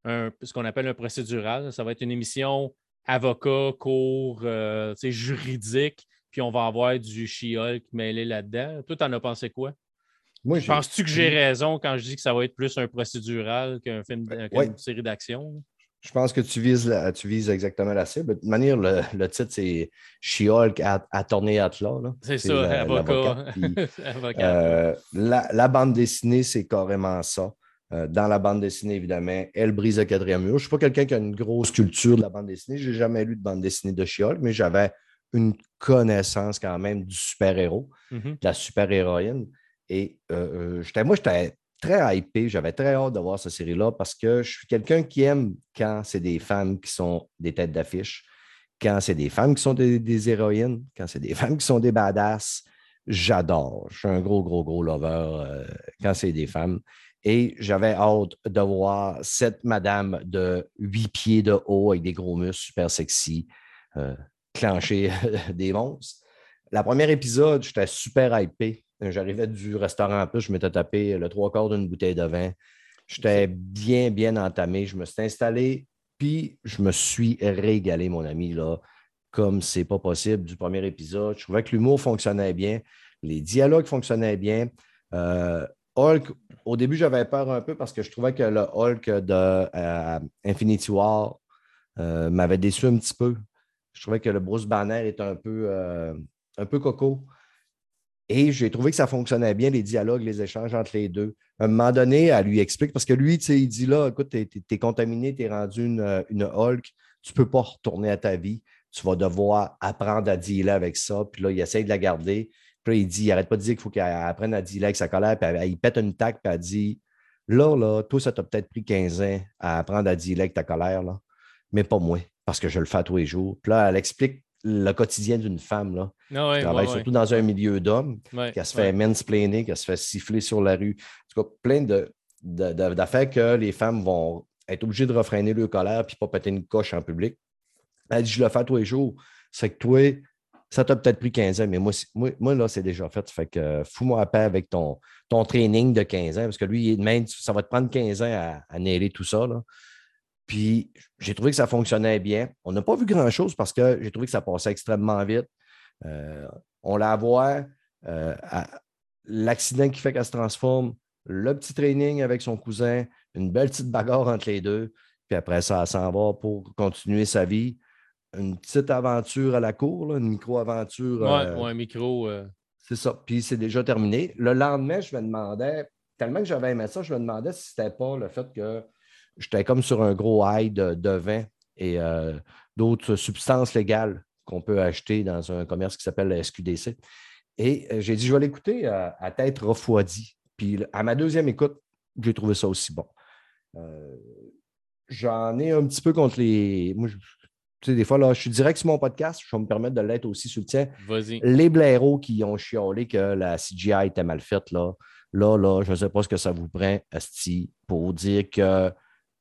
ce qu'on appelle un procédural. Ça va être une émission avocat, cours, euh, juridique, puis on va avoir du She-Hulk mêlé là-dedans. Toi, t'en as pensé quoi? Penses-tu que j'ai raison quand je dis que ça va être plus un procédural qu'un film, qu'une série d'action?
Je pense que tu vises, tu vises exactement la cible. De toute manière, le, titre, c'est She-Hulk à, à tourner à
C'est ça, avocat.
Euh, la, bande dessinée, c'est carrément ça. Euh, dans la bande dessinée, évidemment, elle brise le quatrième mur. Je ne suis pas quelqu'un qui a une grosse culture de la bande dessinée. Je n'ai jamais lu de bande dessinée de She-Hulk, mais j'avais une connaissance quand même du super-héros, mm-hmm. de la super-héroïne. Et euh, moi, j'étais très hypé. J'avais très hâte de voir cette série-là parce que je suis quelqu'un qui aime quand c'est des femmes qui sont des têtes d'affiche, quand c'est des femmes qui sont des, héroïnes, quand c'est des femmes qui sont des badass. J'adore. Je suis un gros, gros, gros lover euh, quand c'est des femmes. Et j'avais hâte de voir cette madame de huit pieds de haut avec des gros muscles super sexy euh, clencher des monstres. La première épisode, j'étais super hypé. J'arrivais du restaurant en plus, je m'étais tapé le trois quarts d'une bouteille de vin. J'étais bien, bien entamé. Je me suis installé, puis je me suis régalé, mon ami, là, comme c'est pas possible du premier épisode. Je trouvais que l'humour fonctionnait bien, les dialogues fonctionnaient bien. Euh, Hulk, au début, j'avais peur un peu parce que je trouvais que le Hulk de euh, Infinity War euh, m'avait déçu un petit peu. Je trouvais que le Bruce Banner est un peu, un peu coco. Et j'ai trouvé que ça fonctionnait bien, les dialogues, les échanges entre les deux. À un moment donné, elle lui explique, parce que lui, il dit là, écoute, tu es, contaminé, tu es rendu une, une, Hulk, tu ne peux pas retourner à ta vie, tu vas devoir apprendre à dealer avec ça. Puis là, il essaie de la garder. Puis là, il dit, il n'arrête pas de dire qu'il faut qu'elle apprenne à dealer avec sa colère. Puis il pète une tac, puis elle dit, là, là, toi, ça t'a peut-être pris 15 ans à apprendre à dealer avec ta colère, là, mais pas moi, parce que je le fais tous les jours. Puis là, elle explique le quotidien d'une femme. Là,
ah
qui travaille surtout dans un milieu d'hommes, qui se fait mansplainer, qui se fait siffler sur la rue. En tout cas, plein d'affaires que les femmes vont être obligées de refréner leur colère puis pas péter une coche en public. Elle dit Je le fais tous les jours. C'est que toi, ça t'a peut-être pris 15 ans, mais moi, moi, là, c'est déjà fait. Fait que fous-moi à paix avec ton, ton training de 15 ans, parce que lui, même, ça va te prendre 15 ans à, à tout ça. Puis j'ai trouvé que ça fonctionnait bien. On n'a pas vu grand-chose parce que j'ai trouvé que ça passait extrêmement vite. Euh, on la voit, euh, l'accident qui fait qu'elle se transforme, le petit training avec son cousin, une belle petite bagarre entre les deux. Puis après ça, elle s'en va pour continuer sa vie. Une petite aventure à la cour, une micro-aventure.
Euh, un micro.
C'est ça. Puis c'est déjà terminé. Le lendemain, je me demandais, tellement que j'avais aimé ça, je me demandais si c'était pas le fait que j'étais comme sur un gros high de, vin et euh, d'autres substances légales qu'on peut acheter dans un commerce qui s'appelle la SQDC. Et euh, j'ai dit, je vais l'écouter à, tête refroidie. Puis à ma deuxième écoute, j'ai trouvé ça aussi bon. Euh, j'en ai un petit peu contre les. Moi, tu sais, des fois, là, je suis direct sur mon podcast, je vais me permettre de l'être aussi sur le tien. Les blaireaux qui ont chiolé que la CGI était mal faite, là, là, là, je ne sais pas ce que ça vous prend, Asti, pour dire que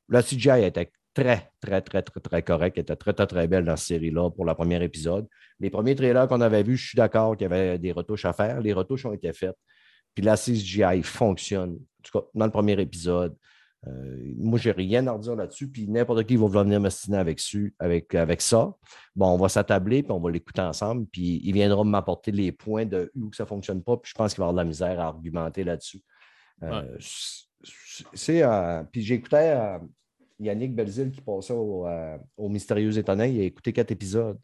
la CGI était très, très, très, très, très correcte, était très, très, très belle dans cette série-là pour le premier épisode. Les premiers trailers qu'on avait vus, je suis d'accord qu'il y avait des retouches à faire. Les retouches ont été faites. Puis la CGI fonctionne. En tout cas, dans le premier épisode. Euh, moi, je n'ai rien à redire là-dessus. Puis n'importe qui va venir m'astiner avec, avec, avec ça. Bon, on va s'attabler, puis on va l'écouter ensemble. Puis il viendra m'apporter les points de où ça ne fonctionne pas. Puis je pense qu'il va avoir de la misère à argumenter là-dessus. Euh, c'est. Euh, puis j'écoutais euh, Yannick Belzil qui passait au, au, Mystérieux Étonnant. Il a écouté quatre épisodes.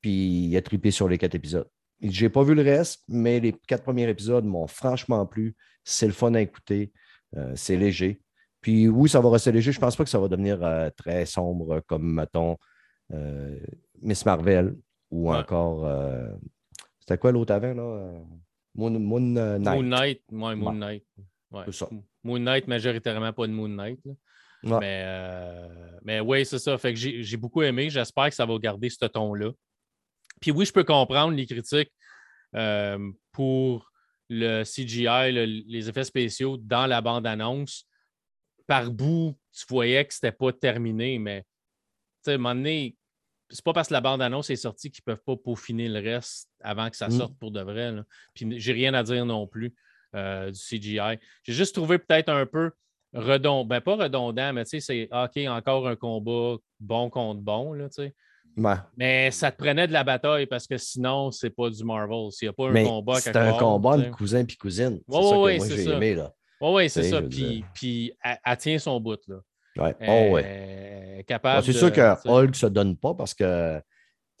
Puis il a tripé sur les quatre épisodes. Je n'ai pas vu le reste, mais les quatre premiers épisodes m'ont franchement plu. C'est le fun à écouter. c'est léger. Puis oui, ça va rester léger. Je ne pense pas que ça va devenir très sombre comme, mettons, Miss Marvel ou encore C'était quoi l'autre avant, là? Moon, Moon Knight.
Moon Knight, ouais, Moon Knight.
Ça.
Moon Knight, majoritairement pas de Moon Knight. Mais, euh, mais oui, c'est ça. Fait que j'ai beaucoup aimé. J'espère que ça va garder ce ton-là. Puis oui, je peux comprendre les critiques euh, pour le CGI, les effets spéciaux dans la bande-annonce. Par bout, tu voyais que c'était pas terminé, mais à un moment donné, c'est pas parce que la bande-annonce est sortie qu'ils peuvent pas peaufiner le reste avant que ça mm. sorte pour de vrai. Là. Puis j'ai rien à dire non plus euh, du CGI. J'ai juste trouvé peut-être un peu redondant, ben pas redondant, mais tu sais, c'est OK, encore un combat bon contre bon, là, tu sais. Mais ça te prenait de la bataille parce que sinon, c'est pas du Marvel. S'il n'y a pas un combat
C'est un combat de cousin puis cousine.
C'est ça que moi j'ai aimé. Là. Oui, c'est ça. Puis, puis elle, tient son bout. Là.
Ouais. Oh, ouais.
capable.
c'est sûr que Hulk ne se donne pas parce que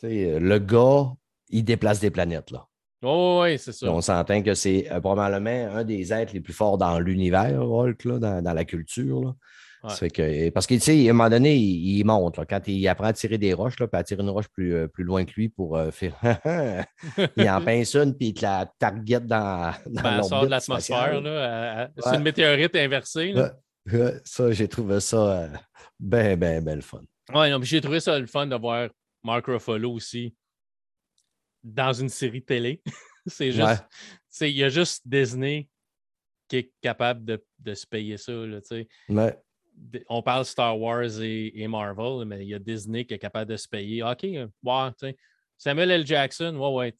le gars, il déplace des planètes. Là.
Oh, oui, c'est ça.
On s'entend que c'est euh, probablement un des êtres les plus forts dans l'univers, Hulk, là, dans, dans, la culture. Là. Que, parce à un moment donné, il, monte. quand il apprend à tirer des roches, là, puis à tirer une roche plus, euh, plus loin que lui pour euh, faire. il en pince une, puis il te la target dans, dans
ben, sort de l'atmosphère. C'est une météorite inversée.
ça, j'ai trouvé ça bien, bien, bien le fun.
Oui, j'ai trouvé ça le fun de voir Mark Ruffalo aussi dans une série télé. c'est juste. Il y a juste Disney qui est capable de, de se payer ça. Là,
ouais
on parle Star Wars et, Marvel, mais il y a Disney qui est capable de se payer. OK, ouais, Samuel L. Jackson, ouais, ouais.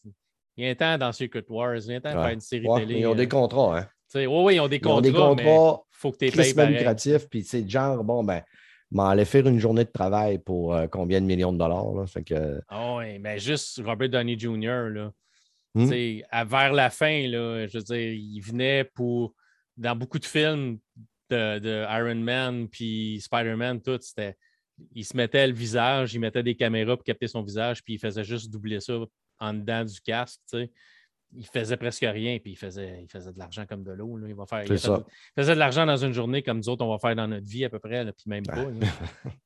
Il y a un temps dans Secret Wars, il y a un temps de faire une série télé.
Ils ont des contrats, hein?
Oui, oui, ils ont des contrats.
Ils ont des contrats
faut que tu payes
lucratifs, puis c'est genre, bon, ben, m'en faire une journée de travail pour euh, combien de millions de dollars. Là, fait que...
oh, oui, mais juste Robert Downey Jr., là, hmm? à, vers la fin, là, je veux dire, il venait pour, dans beaucoup de films, de, Iron Man puis Spider-Man, tout, c'était. Il se mettait le visage, il mettait des caméras pour capter son visage, puis il faisait juste doubler ça en dedans du casque, tu sais. Il faisait presque rien, puis il faisait, il faisait de l'argent comme de l'eau. Il, va faire, il, faisait de l'argent dans une journée comme nous autres, on va faire dans notre vie à peu près, puis même pas.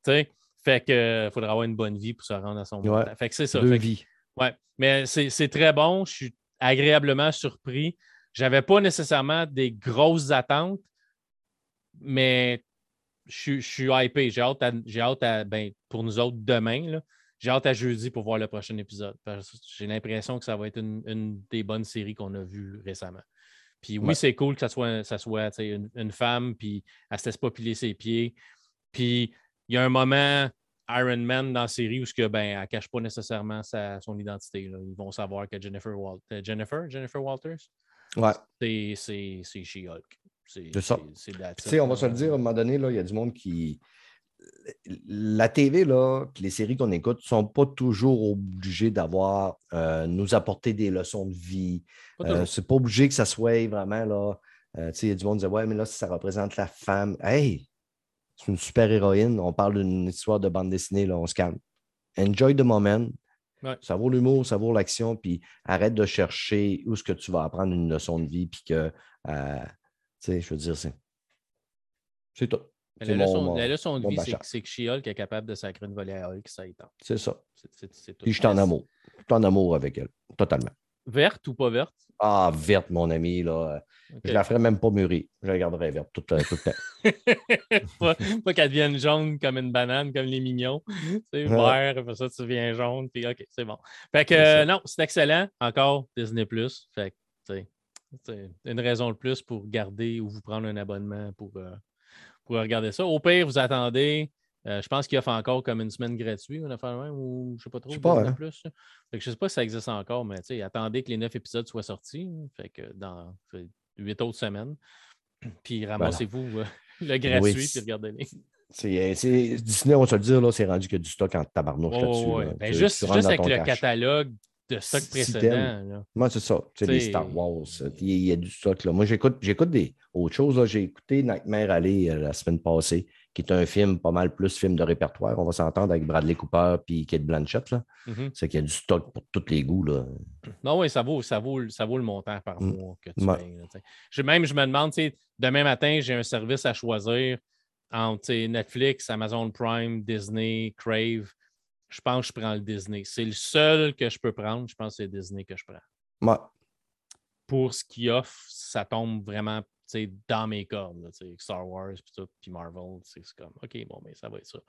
fait que faudra avoir une bonne vie pour se rendre à son
ouais.
Fait que c'est ça.
Deux vies.
Ouais. Mais c'est très bon. Je suis agréablement surpris. J'avais pas nécessairement des grosses attentes, mais je, suis hypé. J'ai hâte, à, ben, pour nous autres demain. J'ai hâte à jeudi pour voir le prochain épisode. J'ai l'impression que ça va être une, des bonnes séries qu'on a vues récemment. Puis oui, c'est cool que ça soit, ça soit une, femme, puis elle se laisse pas piler ses pieds. Puis il y a un moment Iron Man dans la série où que, ben, elle ne cache pas nécessairement son identité. Ils vont savoir que Jennifer, Walters. Jennifer, Jennifer Walters,
ouais.
c'est She-Hulk.
C'est ça. on va se le dire, à un moment donné, il y a du monde qui. La TV, là, les séries qu'on écoute ne sont pas toujours obligées d'avoir, euh, nous apporter des leçons de vie. Euh, c'est pas obligé que ça soit vraiment là. Euh, il y a du monde qui dit Ouais, mais là, ça représente la femme. Hey, c'est une super héroïne. On parle d'une histoire de bande dessinée, là, on se calme. Enjoy the moment. Ça vaut l'humour, ça vaut l'action, puis arrête de chercher où est-ce que tu vas apprendre une leçon de vie, puis que sais, je veux dire, c'est. C'est tout.
La, leçon, la leçon de vie, c'est que She-Hulk est capable de sacrer une volée à Hulk, ça étend.
C'est ça. Puis je suis en amour. Je suis en amour avec elle, totalement.
Verte ou pas verte?
Ah, verte, mon ami. Là. Je la ferais même pas mûrir. Je la garderais verte tout, tout le temps.
pas, qu'elle devienne jaune comme une banane, comme les mignons. C'est vert, après ça, tu deviens jaune. Puis OK, c'est bon. Fait que non, c'est excellent. Encore Disney. Fait que, tu sais, c'est une raison de plus pour garder ou vous prendre un abonnement pour, euh, pour regarder ça. Au pire, vous attendez. Euh, je pense qu'il offre encore comme une semaine gratuite, une affaire même, ou je ne sais pas trop.
Je sais pas, hein?
plus. je ne sais pas si ça existe encore, mais attendez que les neuf épisodes soient sortis. Fait que dans huit autres semaines. Puis ramassez-vous euh, le gratuit et regardez-les.
Disney, on va se le dire, c'est rendu que du stock en tabarnouche là-dessus.
Ben, juste, juste avec le catalogue de stock précédent.
Moi, c'est ça. C'est des Star Wars. Il y a du stock. Là. Moi, j'écoute, j'écoute des autres choses. J'ai écouté Nightmare Alley euh, la semaine passée, qui est un film pas mal plus film de répertoire. On va s'entendre avec Bradley Cooper et Kate Blanchett. Là. Mm-hmm. C'est qu'il y a du stock pour tous les goûts. Là.
Non, oui, ça vaut, ça, vaut, ça vaut le montant par mm. mois que tu payes. même, je me demande, demain matin, j'ai un service à choisir entre Netflix, Amazon Prime, Disney, Crave je pense que je prends le Disney. C'est le seul que je peux prendre. Je pense que c'est Disney que je prends. Pour ce qu'il offre, ça tombe vraiment dans mes cordes. Star Wars, puis Marvel, c'est comme OK, bon, mais ça va être ça.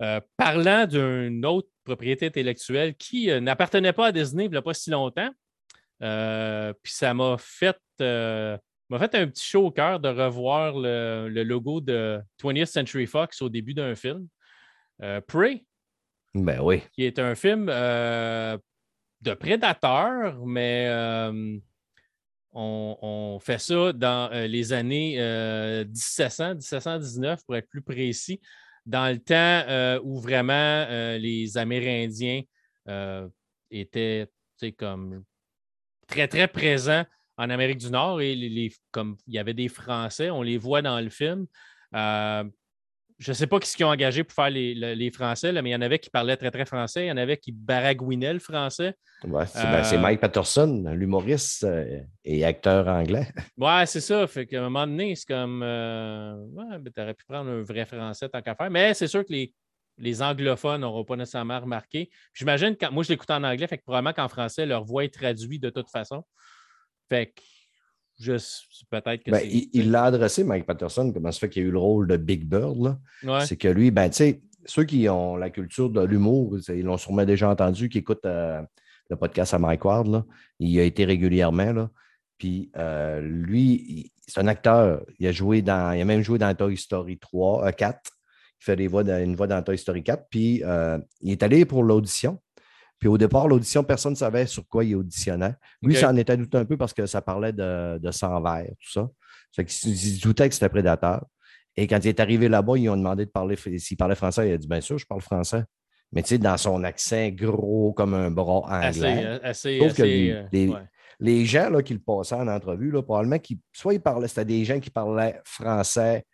Euh, parlant d'une autre propriété intellectuelle qui euh, n'appartenait pas à Disney il n'y a pas si longtemps, euh, puis ça m'a fait, m'a fait un petit chaud au cœur de revoir le, logo de 20th Century Fox au début d'un film. Prey.
Ben oui.
Qui est un film de prédateur, mais on, fait ça dans les années 1700, 1719 pour être plus précis dans le temps euh, où vraiment euh, les Amérindiens euh, étaient comme très, très présents en Amérique du Nord et les, comme il y avait des Français, on les voit dans le film. Je ne sais pas qui qu'ils ont engagé pour faire les, Français, mais il y en avait qui parlaient très, très français. Il y en avait qui baragouinaient le français.
Ben, c'est Mike Patterson, l'humoriste et acteur anglais.
Ouais, c'est ça. Fait qu'à un moment donné, c'est comme. Euh, ben, tu aurais pu prendre un vrai français tant qu'à faire. Mais c'est sûr que les, les anglophones n'auront pas nécessairement remarqué. J'imagine, quand moi je l'écoute en anglais, fait que probablement qu'en français, leur voix est traduite de toute façon. Fait que peut-être que
ben, il l'a adressé, Mike Patterson, comment ça fait qu'il a eu le rôle de Big Bird. C'est que lui, ben, tu sais, ceux qui ont la culture de l'humour, ils l'ont sûrement déjà entendu, qui écoutent euh, le podcast à Mike Ward. Là. Il a été régulièrement. Là. Puis euh, lui, c'est un acteur. Il a joué dans. Il a même joué dans Toy Story 3, 4. Euh, il fait des voix une voix dans Toy Story 4. Puis il est allé pour l'audition. Puis au départ, l'audition, personne ne savait sur quoi il auditionnait. Lui, ça en était douté un peu parce que ça parlait de, de sang vert, tout ça. Fait qu'il doutait que c'était prédateur. Et quand il est arrivé là-bas, ils ont demandé de parler s'il parlait français. Il a dit Bien sûr, je parle français. Mais tu sais, dans son accent gros comme un bras anglais. Assez, assez, que euh, les, gens là, qui le passaient en entrevue, là, probablement, qui, soit ils parlaient, c'était des gens qui parlaient français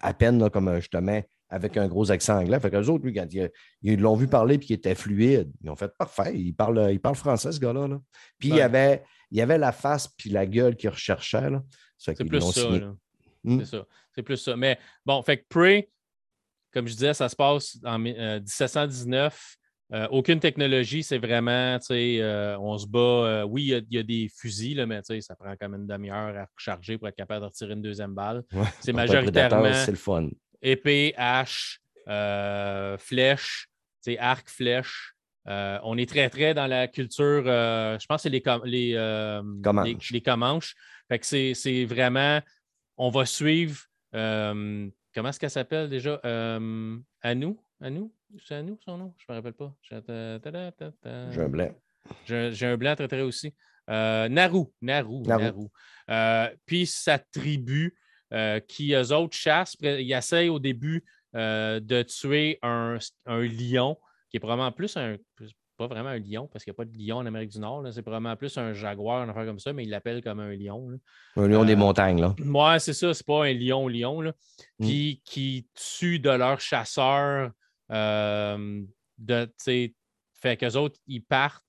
à peine, comme justement avec un gros accent anglais. Fait qu'eux autres, lui, quand ils l'ont vu parler et qu'il était fluide, ils ont fait parfait. Il parle, il parle français, ce gars-là. Puis il, y avait, il avait la face puis la gueule qu'il recherchait.
C'est plus ça. Hmm? C'est ça. C'est plus ça. Mais bon, fait que Prey, comme je disais, ça se passe en 1719. Euh, euh, aucune technologie, c'est vraiment, tu sais, euh, on se bat. oui, il y, a des fusils, là, mais ça prend quand même une demi-heure à recharger pour être capable de retirer une deuxième balle. c'est majoritairement.
C'est le fun
épée, hache, euh, flèche, arc, flèche. Euh, on est très, très dans la culture, euh, je pense que c'est les, les, Comanches. Les, Comanches. Fait que c'est vraiment, on va suivre, comment est-ce qu'elle s'appelle déjà? Anou? Anou? C'est Anou son nom? Je ne me rappelle pas.
J'ai un blanc.
J'ai un blanc très, très aussi. Naru. Naru. Naru. puis sa tribu euh, qui, eux autres, chassent. Ils essayent au début euh, de tuer un, lion, qui est probablement plus un. Pas vraiment un lion, parce qu'il n'y a pas de lion en Amérique du Nord. C'est probablement plus un jaguar, une affaire comme ça, mais ils l'appellent comme un lion.
Un lion des euh, montagnes, là.
Ouais, c'est ça. C'est pas un lion-lion. Mm. Puis qui tue de leurs chasseurs. de, fait qu'eux autres, ils partent,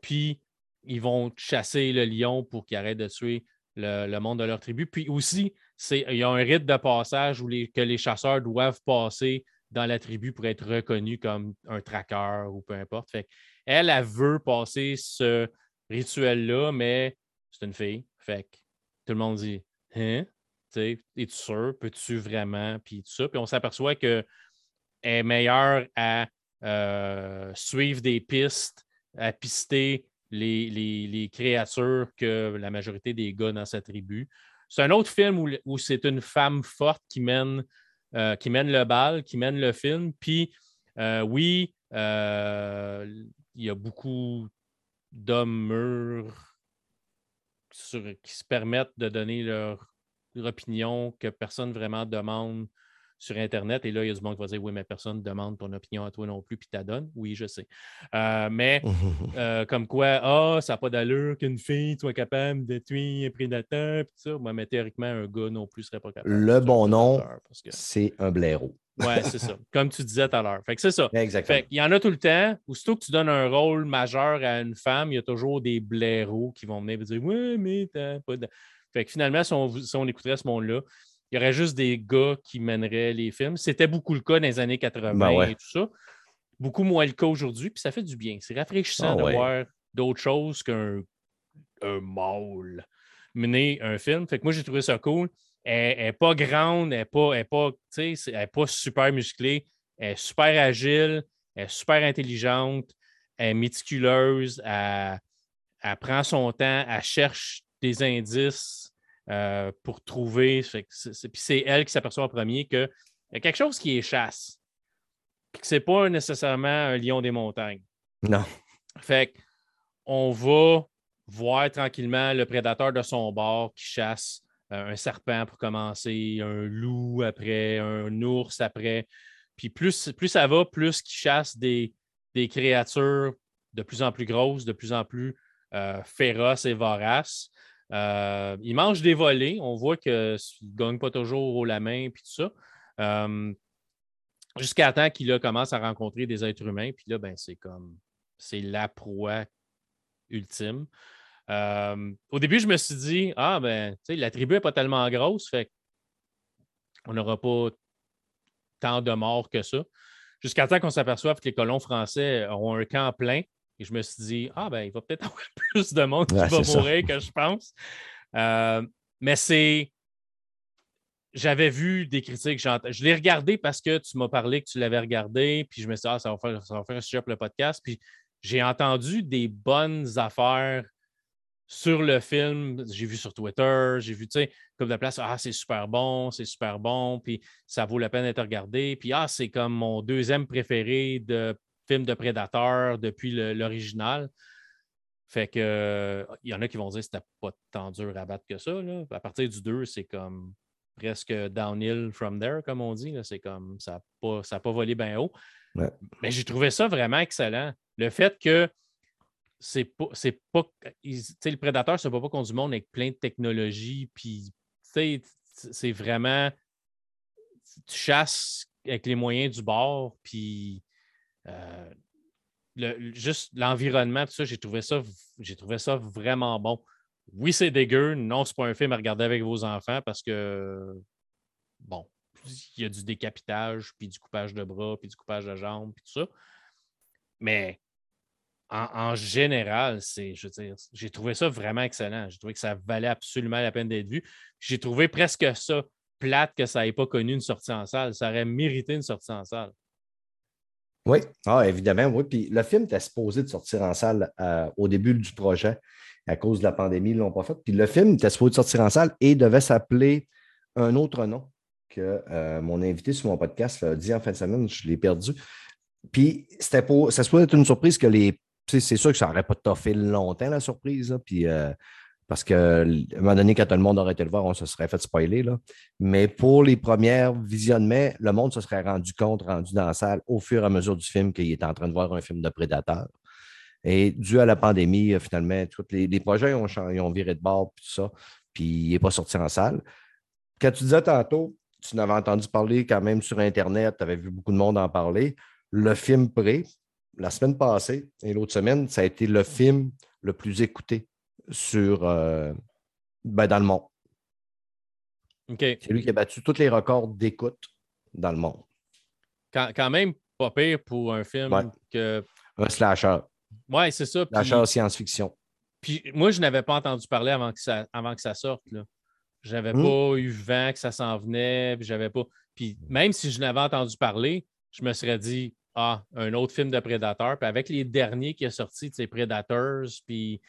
puis ils vont chasser le lion pour qu'il arrête de tuer le, le, monde de leur tribu. Puis aussi, il y a un rite de passage où les, que les chasseurs doivent passer dans la tribu pour être reconnus comme un traqueur ou peu importe. Fait elle, elle veut passer ce rituel-là, mais c'est une fille. Fait tout le monde dit Hein? Es-tu sûr? Peux-tu vraiment? Puis tout ça. Puis on s'aperçoit qu'elle est meilleure à euh, suivre des pistes, à pister les, les, créatures que la majorité des gars dans sa tribu. C'est un autre film où, c'est une femme forte qui mène, euh, qui mène le bal, qui mène le film. Puis, euh, oui, euh, il y a beaucoup d'hommes qui se permettent de donner leur opinion que personne vraiment demande sur Internet. Et là, il y a du monde qui va dire Oui, mais personne ne demande ton opinion à toi non plus, puis t'adonne. Oui, je sais. Euh, mais euh, comme quoi, ah, ça n'a pas d'allure qu'une fille soit capable de tuer un prédateur, puis ça. Moi, mais théoriquement, un gars non plus ne serait pas capable.
Le bon nom, c'est un blaireau.
Oui, c'est ça. Comme tu disais tout à l'heure. Fait que c'est ça.
Exactement.
Fait il y en a tout le temps. Aussitôt que tu donnes un rôle majeur à une femme, il y a toujours des blaireaux qui vont venir et dire Oui, mais t'as pas de. Fait que finalement, si on, si on écouterait ce monde-là, il y aurait juste des gars qui mèneraient les films. C'était beaucoup le cas dans les années 80 ben et tout ça. Beaucoup moins le cas aujourd'hui, puis ça fait du bien. C'est rafraîchissant ah de voir d'autres choses qu'un un mâle mener un film. Fait que moi, j'ai trouvé ça cool. Elle n'est pas grande, elle n'est pas, elle pas, pas super musclée, elle est super agile, elle est super intelligente, elle est méticuleuse, elle, prend son temps, elle cherche des indices euh, pour trouver. Puis c'est elle qui s'aperçoit en premier qu'il y a quelque chose qui est chasse. Puis que ce n'est pas nécessairement un lion des montagnes.
Non.
Fait on va voir tranquillement le prédateur de son bord qui chasse euh, un serpent pour commencer, un loup après, un ours après. Puis plus, plus ça va, plus qu'il chasse des, créatures de plus en plus grosses, de plus en plus euh, féroces et voraces. Euh, il mange des volets. On voit qu'il ne gagne pas toujours au la main puis tout ça. Jusqu'à temps qu'il commence à rencontrer des êtres humains. Puis là, ben, c'est comme c'est la proie ultime. Euh, au début, je me suis dit, ah, ben, la tribu n'est pas tellement grosse, fait qu'on n'aura pas tant de morts que ça. Jusqu'à temps qu'on s'aperçoive que les colons français auront un camp plein. Et je me suis dit, ah, ben, il va peut-être avoir plus de monde qui va mourir que je pense. Euh, mais c'est. J'avais vu des critiques, je l'ai regardé parce que tu m'as parlé que tu l'avais regardé, puis je me suis dit, ah, ça va faire, ça va faire un sujet pour le podcast. Puis j'ai entendu des bonnes affaires sur le film, j'ai vu sur Twitter, j'ai vu, tu sais, comme de place, ah, c'est super bon, c'est super bon, puis ça vaut la peine d'être regardé. Puis, ah, c'est comme mon deuxième préféré de de Prédateur depuis l'original. Fait que, il y en a qui vont dire que c'était pas tant dur à battre que ça. À partir du 2, c'est comme presque downhill from there, comme on dit. C'est comme ça n'a pas, pas volé bien haut. Mais j'ai trouvé ça vraiment excellent. Le fait que c'est pas. C'est pas le prédateur, c'est pas contre du monde avec plein de technologies. Puis, c'est vraiment. Tu chasses avec les moyens du bord. Puis, euh, juste l'environnement, tout ça, j'ai trouvé ça, vraiment bon. Oui, c'est dégueu. Non, c'est pas un film à regarder avec vos enfants parce que, bon, il y a du décapitage, puis du coupage de bras, puis du coupage de jambes, puis tout ça. Mais en, général, c'est, je veux dire, j'ai trouvé ça vraiment excellent. J'ai trouvé que ça valait absolument la peine d'être vu. J'ai trouvé presque ça plate que ça n'ait pas connu une sortie en salle. Ça aurait mérité une sortie en salle.
Oui, ah, évidemment, oui. Puis le film était supposé de sortir en salle euh, au début du projet. À cause de la pandémie, ils ne l'ont pas fait. Puis le film était supposé sortir en salle et devait s'appeler un autre nom que euh, mon invité sur mon podcast a dit en fin de semaine. Je l'ai perdu. Puis c'était pour. Ça se être une surprise que les c'est sûr que ça n'aurait pas toffé longtemps, la surprise. puis, euh, parce qu'à un moment donné, quand tout le monde aurait été le voir, on se serait fait spoiler. Là. Mais pour les premières visionnements, le monde se serait rendu compte, rendu dans la salle, au fur et à mesure du film, qu'il était en train de voir un film de prédateur. Et dû à la pandémie, euh, finalement, tous les, projets ont, ont, viré de bord, puis tout ça, puis il n'est pas sorti en salle. Quand tu disais tantôt, tu n'avais entendu parler quand même sur Internet, tu avais vu beaucoup de monde en parler. Le film prêt, la semaine passée et l'autre semaine, ça a été le film le plus écouté sur, euh, ben, dans le monde. C'est lui qui a battu tous les records d'écoute dans le monde.
Quand, même pas pire pour un film que.
Un slasher.
Oui, c'est ça.
Slasher science-fiction.
Puis moi, je n'avais pas entendu parler avant que ça, avant que ça sorte. Je n'avais hmm. pas eu vent que ça s'en venait. Puis j'avais pas. Puis même si je n'avais entendu parler, je me serais dit ah, un autre film de Predator. Puis avec les derniers qui sont sortis, tu sais, Predators, puis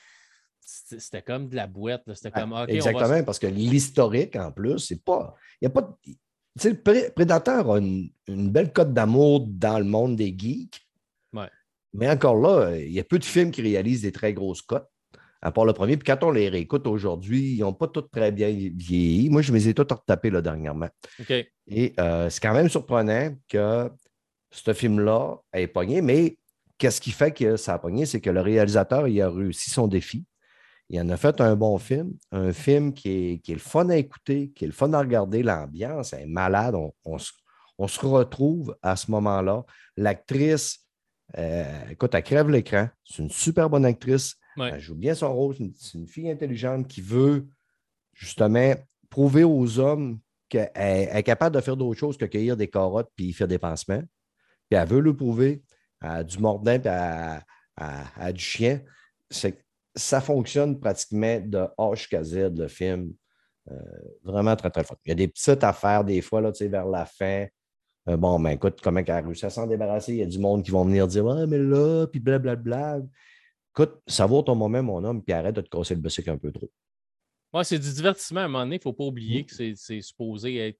c'était comme de la boîte. C'était comme,
Exactement, parce que l'historique, en plus, c'est pas. Il a pas. Tu sais, le Predator a une, belle cote d'amour dans le monde des geeks.
Ouais.
Mais encore là, il y a peu de films qui réalisent des très grosses cotes, à part le premier. Puis quand on les réécoute aujourd'hui, ils n'ont pas tous très bien vieilli. Moi, je me les ai tous retapés là, dernièrement. Et euh, c'est quand même surprenant que ce film-là est pogné, mais qu'est-ce qui fait que ça a pogné? C'est que le réalisateur, il a réussi son défi. Il en a fait un bon film, un film qui est, le fun à écouter, qui est le fun à regarder, l'ambiance est malade. On, se, retrouve à ce moment-là. L'actrice, euh, écoute, elle crève l'écran. C'est une super bonne actrice. Elle joue bien son rôle. C'est une, fille intelligente qui veut justement prouver aux hommes qu'elle est capable de faire d'autres choses que cueillir des carottes puis faire des pansements elle veut le prouver à du mordin et à, du chien. C'est ça fonctionne pratiquement de A jusqu'à Z, le film. Euh, vraiment très, très fort. Il y a des petites affaires des fois, là, vers la fin. Euh, bon, ben écoute, comment elle a réussi à s'en débarrasser? Il y a du monde qui vont venir dire Ouais, mais là, puis blablabla. Écoute, ça vaut ton moment, mon homme, puis arrête de te casser le bicycle un peu trop.
Ouais, c'est du divertissement à un moment donné. Il ne faut pas oublier mm. que c'est supposé être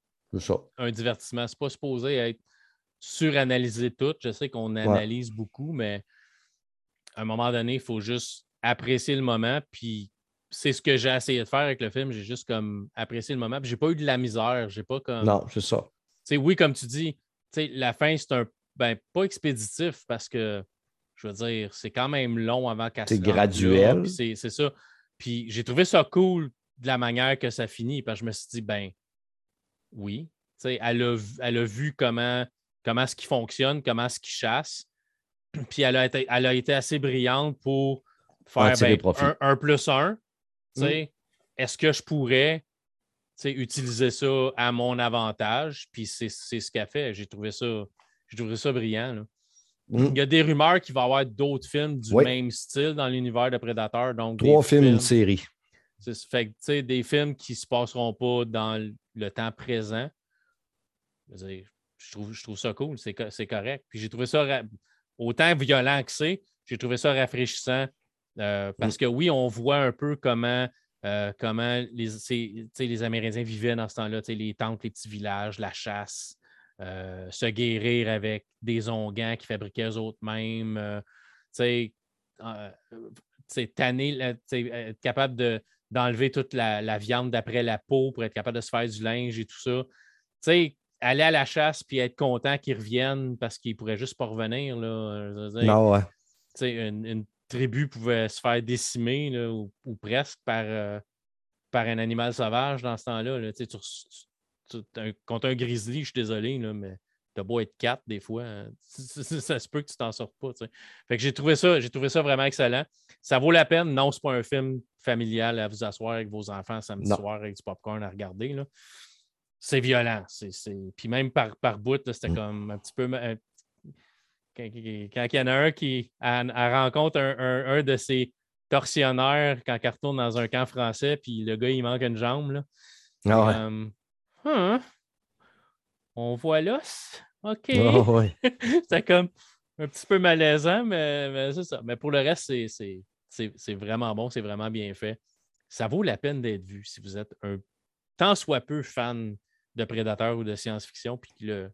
un divertissement. Ce n'est pas supposé être suranalysé tout. Je sais qu'on analyse beaucoup, mais à un moment donné, il faut juste apprécier le moment. Puis c'est ce que j'ai essayé de faire avec le film. J'ai juste comme apprécié le moment. Puis j'ai pas eu de la misère. J'ai pas comme.
Non, c'est ça.
oui, comme tu dis, la fin, c'est un. Ben, pas expéditif parce que, je veux dire, c'est quand même long avant qu'elle
C'est graduel.
C'est ça. Puis j'ai trouvé ça cool de la manière que ça finit. Parce que je me suis dit, ben, oui. Elle a, elle a vu comment, comment ce qui fonctionne, comment ce qui chasse. Puis elle a été, elle a été assez brillante pour faire ben, un, plus un. Mm. Est-ce que je pourrais utiliser ça à mon avantage? Puis c'est ce qu'elle fait. J'ai trouvé ça, trouvé ça brillant. Mm. Il y a des rumeurs qu'il va y avoir d'autres films du même style dans l'univers de Predator. Donc
Trois films, une série.
Fait des films qui ne se passeront pas dans le temps présent. Je trouve, je trouve ça cool, c'est correct. Puis j'ai trouvé ça autant violent que c'est, j'ai trouvé ça rafraîchissant. Euh, parce que oui, on voit un peu comment, euh, comment les, les Amérindiens vivaient dans ce temps-là, les tentes, les petits villages, la chasse, euh, se guérir avec des ongans qui fabriquaient eux-mêmes, tanner, être capable de, d'enlever toute la, viande d'après la peau pour être capable de se faire du linge et tout ça. Aller à la chasse puis être content qu'ils reviennent parce qu'ils pourraient juste pas revenir. Là,
non, ouais.
Une, une, tribu pouvait se faire décimer là, ou, presque par, euh, par un animal sauvage dans ce temps-là. Là. Tu, contre un grizzly, je suis désolé, là, mais t'as beau être quatre des fois, hein, ça se peut que tu t'en sortes pas. Fait que j'ai trouvé ça, j'ai trouvé ça vraiment excellent. Ça vaut la peine? Non, c'est pas un film familial à vous asseoir avec vos enfants samedi soir avec du popcorn à regarder. C'est violent. C'est, Puis même par, par bout, c'était mm. comme un petit peu. Quand, il y en a un qui rencontre un, de ses tortionnaires quand il retourne dans un camp français, puis le gars, il manque une jambe. Là.
Ah
hein? on voit l'os? OK.
Oh,
c'est comme un petit peu malaisant, mais, c'est ça. Mais pour le reste, c'est vraiment bon, c'est vraiment bien fait. Ça vaut la peine d'être vu si vous êtes un tant soit peu fan de Prédateur ou de science-fiction, puis que le,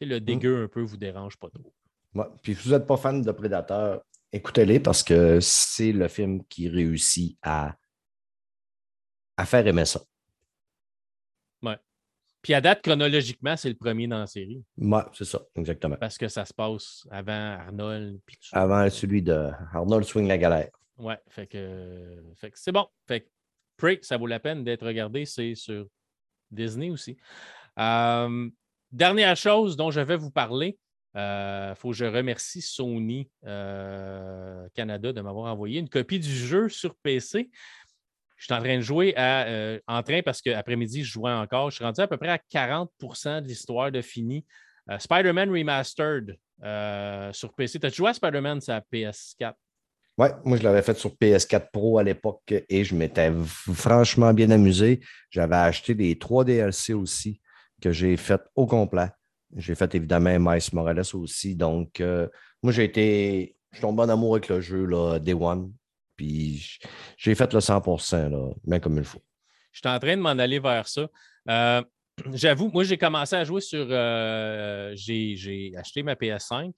le mm. dégueu un peu vous dérange pas trop.
Puis si vous n'êtes pas fan de Prédateur, écoutez-les parce que c'est le film qui réussit à, à faire aimer ça.
Puis à date, chronologiquement, c'est le premier dans la série.
Oui, c'est ça, exactement.
Parce que ça se passe avant Arnold.
avant celui de Arnold Swing la galère.
Ouais, fait que, fait que c'est bon. Fait que Prey, ça vaut la peine d'être regardé. C'est sur Disney aussi. Euh, dernière chose dont je vais vous parler. Il euh, faut que je remercie Sony euh, Canada de m'avoir envoyé une copie du jeu sur PC. Je suis en train de jouer euh, en train parce qu'après-midi, je jouais encore. Je suis rendu à peu près à 40% de l'histoire de fini. Spider-Man Remastered sur PC. Tu as joué à Spider-Man sur PS4?
Oui, moi je l'avais fait sur PS4 Pro à l'époque et je m'étais franchement bien amusé. J'avais acheté les trois DLC aussi que j'ai fait au complet. J'ai fait évidemment Miles Morales aussi. Donc, moi j'ai été, je suis tombé en amour avec le jeu là, Day One. Puis j'ai fait le 100 là, bien comme il faut.
Je suis en train de m'en aller vers ça. Euh, j'avoue, moi, j'ai commencé à jouer sur. Euh, j'ai acheté ma PS5.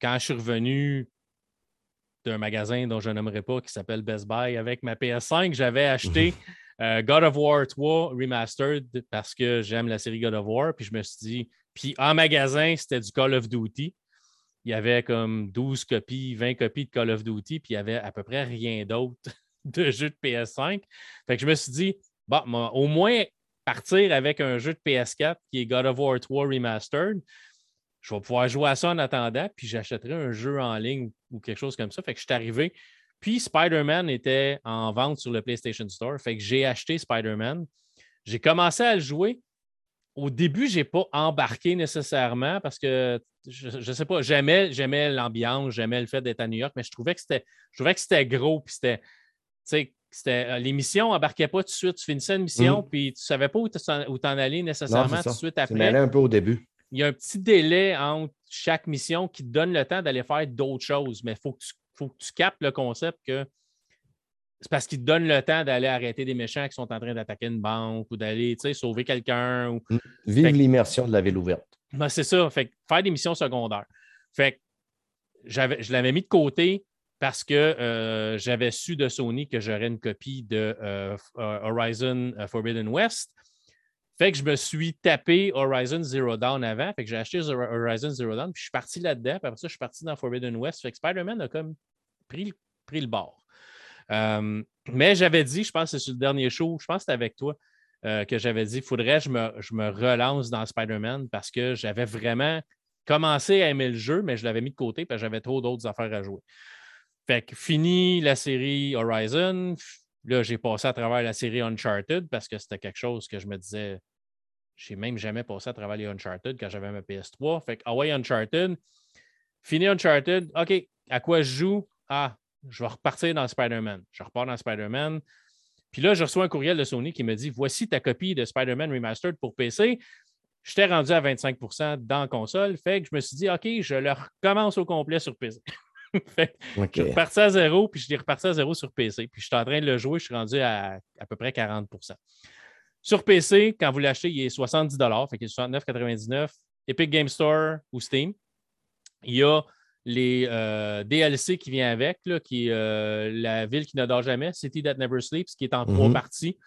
Quand je suis revenu d'un magasin dont je n'aimerais pas, qui s'appelle Best Buy, avec ma PS5, j'avais acheté euh, God of War 3 Remastered parce que j'aime la série God of War. Puis je me suis dit. Puis en magasin, c'était du Call of Duty il y avait comme 12 copies, 20 copies de Call of Duty, puis il y avait à peu près rien d'autre de jeux de PS5. Fait que je me suis dit, bon, au moins partir avec un jeu de PS4 qui est God of War 3 Remastered, je vais pouvoir jouer à ça en attendant, puis j'achèterai un jeu en ligne ou quelque chose comme ça. Fait que je suis arrivé. Puis Spider-Man était en vente sur le PlayStation Store. Fait que j'ai acheté Spider-Man. J'ai commencé à le jouer. au début, je n'ai pas embarqué nécessairement parce que je ne sais pas, j'aimais, j'aimais l'ambiance, j'aimais le fait d'être à New York, mais je trouvais que c'était, je trouvais que c'était gros, puis c'était, c'était, euh, l'émission pas tout de suite. Tu finissais une mission, mm. puis tu ne savais pas où t'en allais nécessairement tout de suite après.
allais un peu au début.
Il y a un petit délai entre chaque mission qui te donne le temps d'aller faire d'autres choses, mais il faut, faut, que tu captes le concept que c'est parce qu'il te donne le temps d'aller arrêter des méchants qui sont en train d'attaquer une banque ou d'aller sauver quelqu'un. Ou... Mm.
Vive l'immersion de la ville ouverte.
Ben, c'est ça. Fait faire des missions secondaires. Fait je l'avais mis de côté parce que euh, j'avais su de Sony que j'aurais une copie de euh, euh, Horizon Forbidden West. Fait que je me suis tapé Horizon Zero Dawn avant. Fait que j'ai acheté Horizon Zero Dawn, puis je suis parti là-dedans. Puis après ça, je suis parti dans Forbidden West. Fait que Spider-Man a comme pris, pris le bord. mais j'avais dit, je pense que c'est sur le dernier show, je pense que c'était avec toi, que j'avais dit, il faudrait que je me, je me relance dans Spider-Man parce que j'avais vraiment commencé à aimer le jeu, mais je l'avais mis de côté parce que j'avais trop d'autres affaires à jouer. Fait que fini la série Horizon, là, j'ai passé à travers la série Uncharted parce que c'était quelque chose que je me disais, j'ai même jamais passé à travers les Uncharted quand j'avais ma PS3. Fait que, ah Uncharted, fini Uncharted, OK, à quoi je joue? Ah, je vais repartir dans Spider-Man. Je repars dans Spider-Man. Puis là, je reçois un courriel de Sony qui me dit Voici ta copie de Spider-Man Remastered pour PC. J'étais rendu à 25% dans la console. Fait que je me suis dit OK, je le recommence au complet sur PC. Je suis reparti à zéro, puis je l'ai reparti à zéro sur PC. Puis je suis en train de le jouer, je suis rendu à à peu près 40% Sur PC, quand vous l'achetez, il est 70 fait qu'il est 69,99 Epic Game Store ou Steam. Il y a les euh, DLC qui viennent avec, là, qui est euh, La ville qui ne dort jamais, City That Never Sleeps, qui est en trois mm-hmm. parties,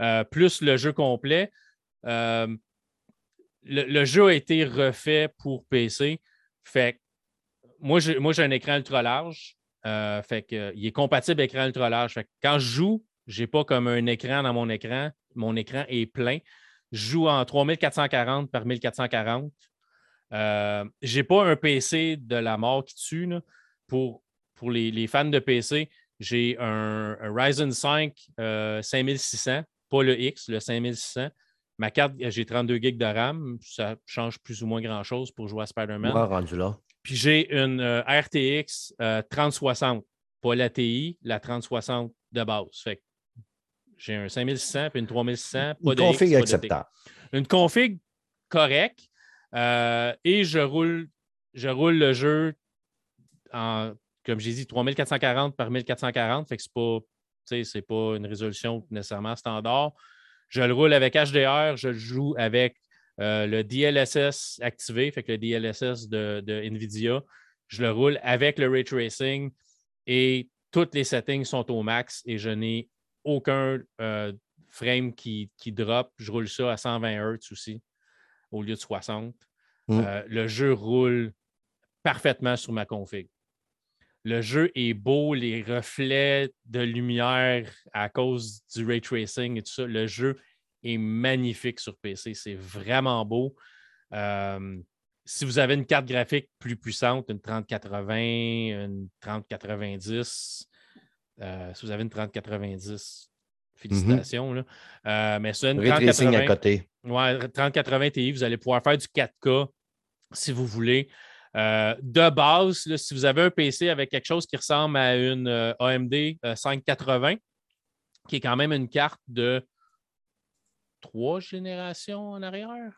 euh, plus le jeu complet. Le, le, jeu a été refait pour PC. Fait moi, j'ai, un écran ultra large. Fait que, il est compatible écran ultra large. quand je joue, je n'ai pas comme un écran dans mon écran. Mon écran est plein. Je joue en 3440 par 1440. Euh, je n'ai pas un PC de la mort qui tue. Pour, pour les, fans de PC, j'ai un, Ryzen 5 5600, pas le X, le 5600. Ma carte, j'ai 32 GB de RAM. Ça change plus ou moins grand-chose pour jouer à Spider-Man.
rendu là.
Puis j'ai une euh, RTX 3060, euh, pas la TI, la 3060 de base. Fait j'ai un 5600 puis une 3600.
Pas une config acceptable.
Une config correcte. Euh, et je roule, je roule le jeu en, comme j'ai dit, 3440 par 1440. Fait que c'est pas, pas une résolution nécessairement standard. Je le roule avec HDR, je le joue avec euh, le DLSS activé, fait que le DLSS de, NVIDIA, je le roule avec le ray tracing et toutes les settings sont au max et je n'ai aucun euh, frame qui, qui drop. Je roule ça à 120 Hz aussi au lieu de 60. Mm. Euh, le jeu roule parfaitement sur ma config. Le jeu est beau, les reflets de lumière à cause du ray tracing et tout ça. Le jeu est magnifique sur PC. C'est vraiment beau. Euh, si vous avez une carte graphique plus puissante, une 3080, une 3090, euh, si vous avez une 3090, félicitations. Mm mais c'est une 3080,
à côté.
Ouais, 3080 Ti, vous allez pouvoir faire du 4K si vous voulez. de base, si vous avez un PC avec quelque chose qui ressemble à une AMD 580, qui est quand même une carte de trois générations en arrière.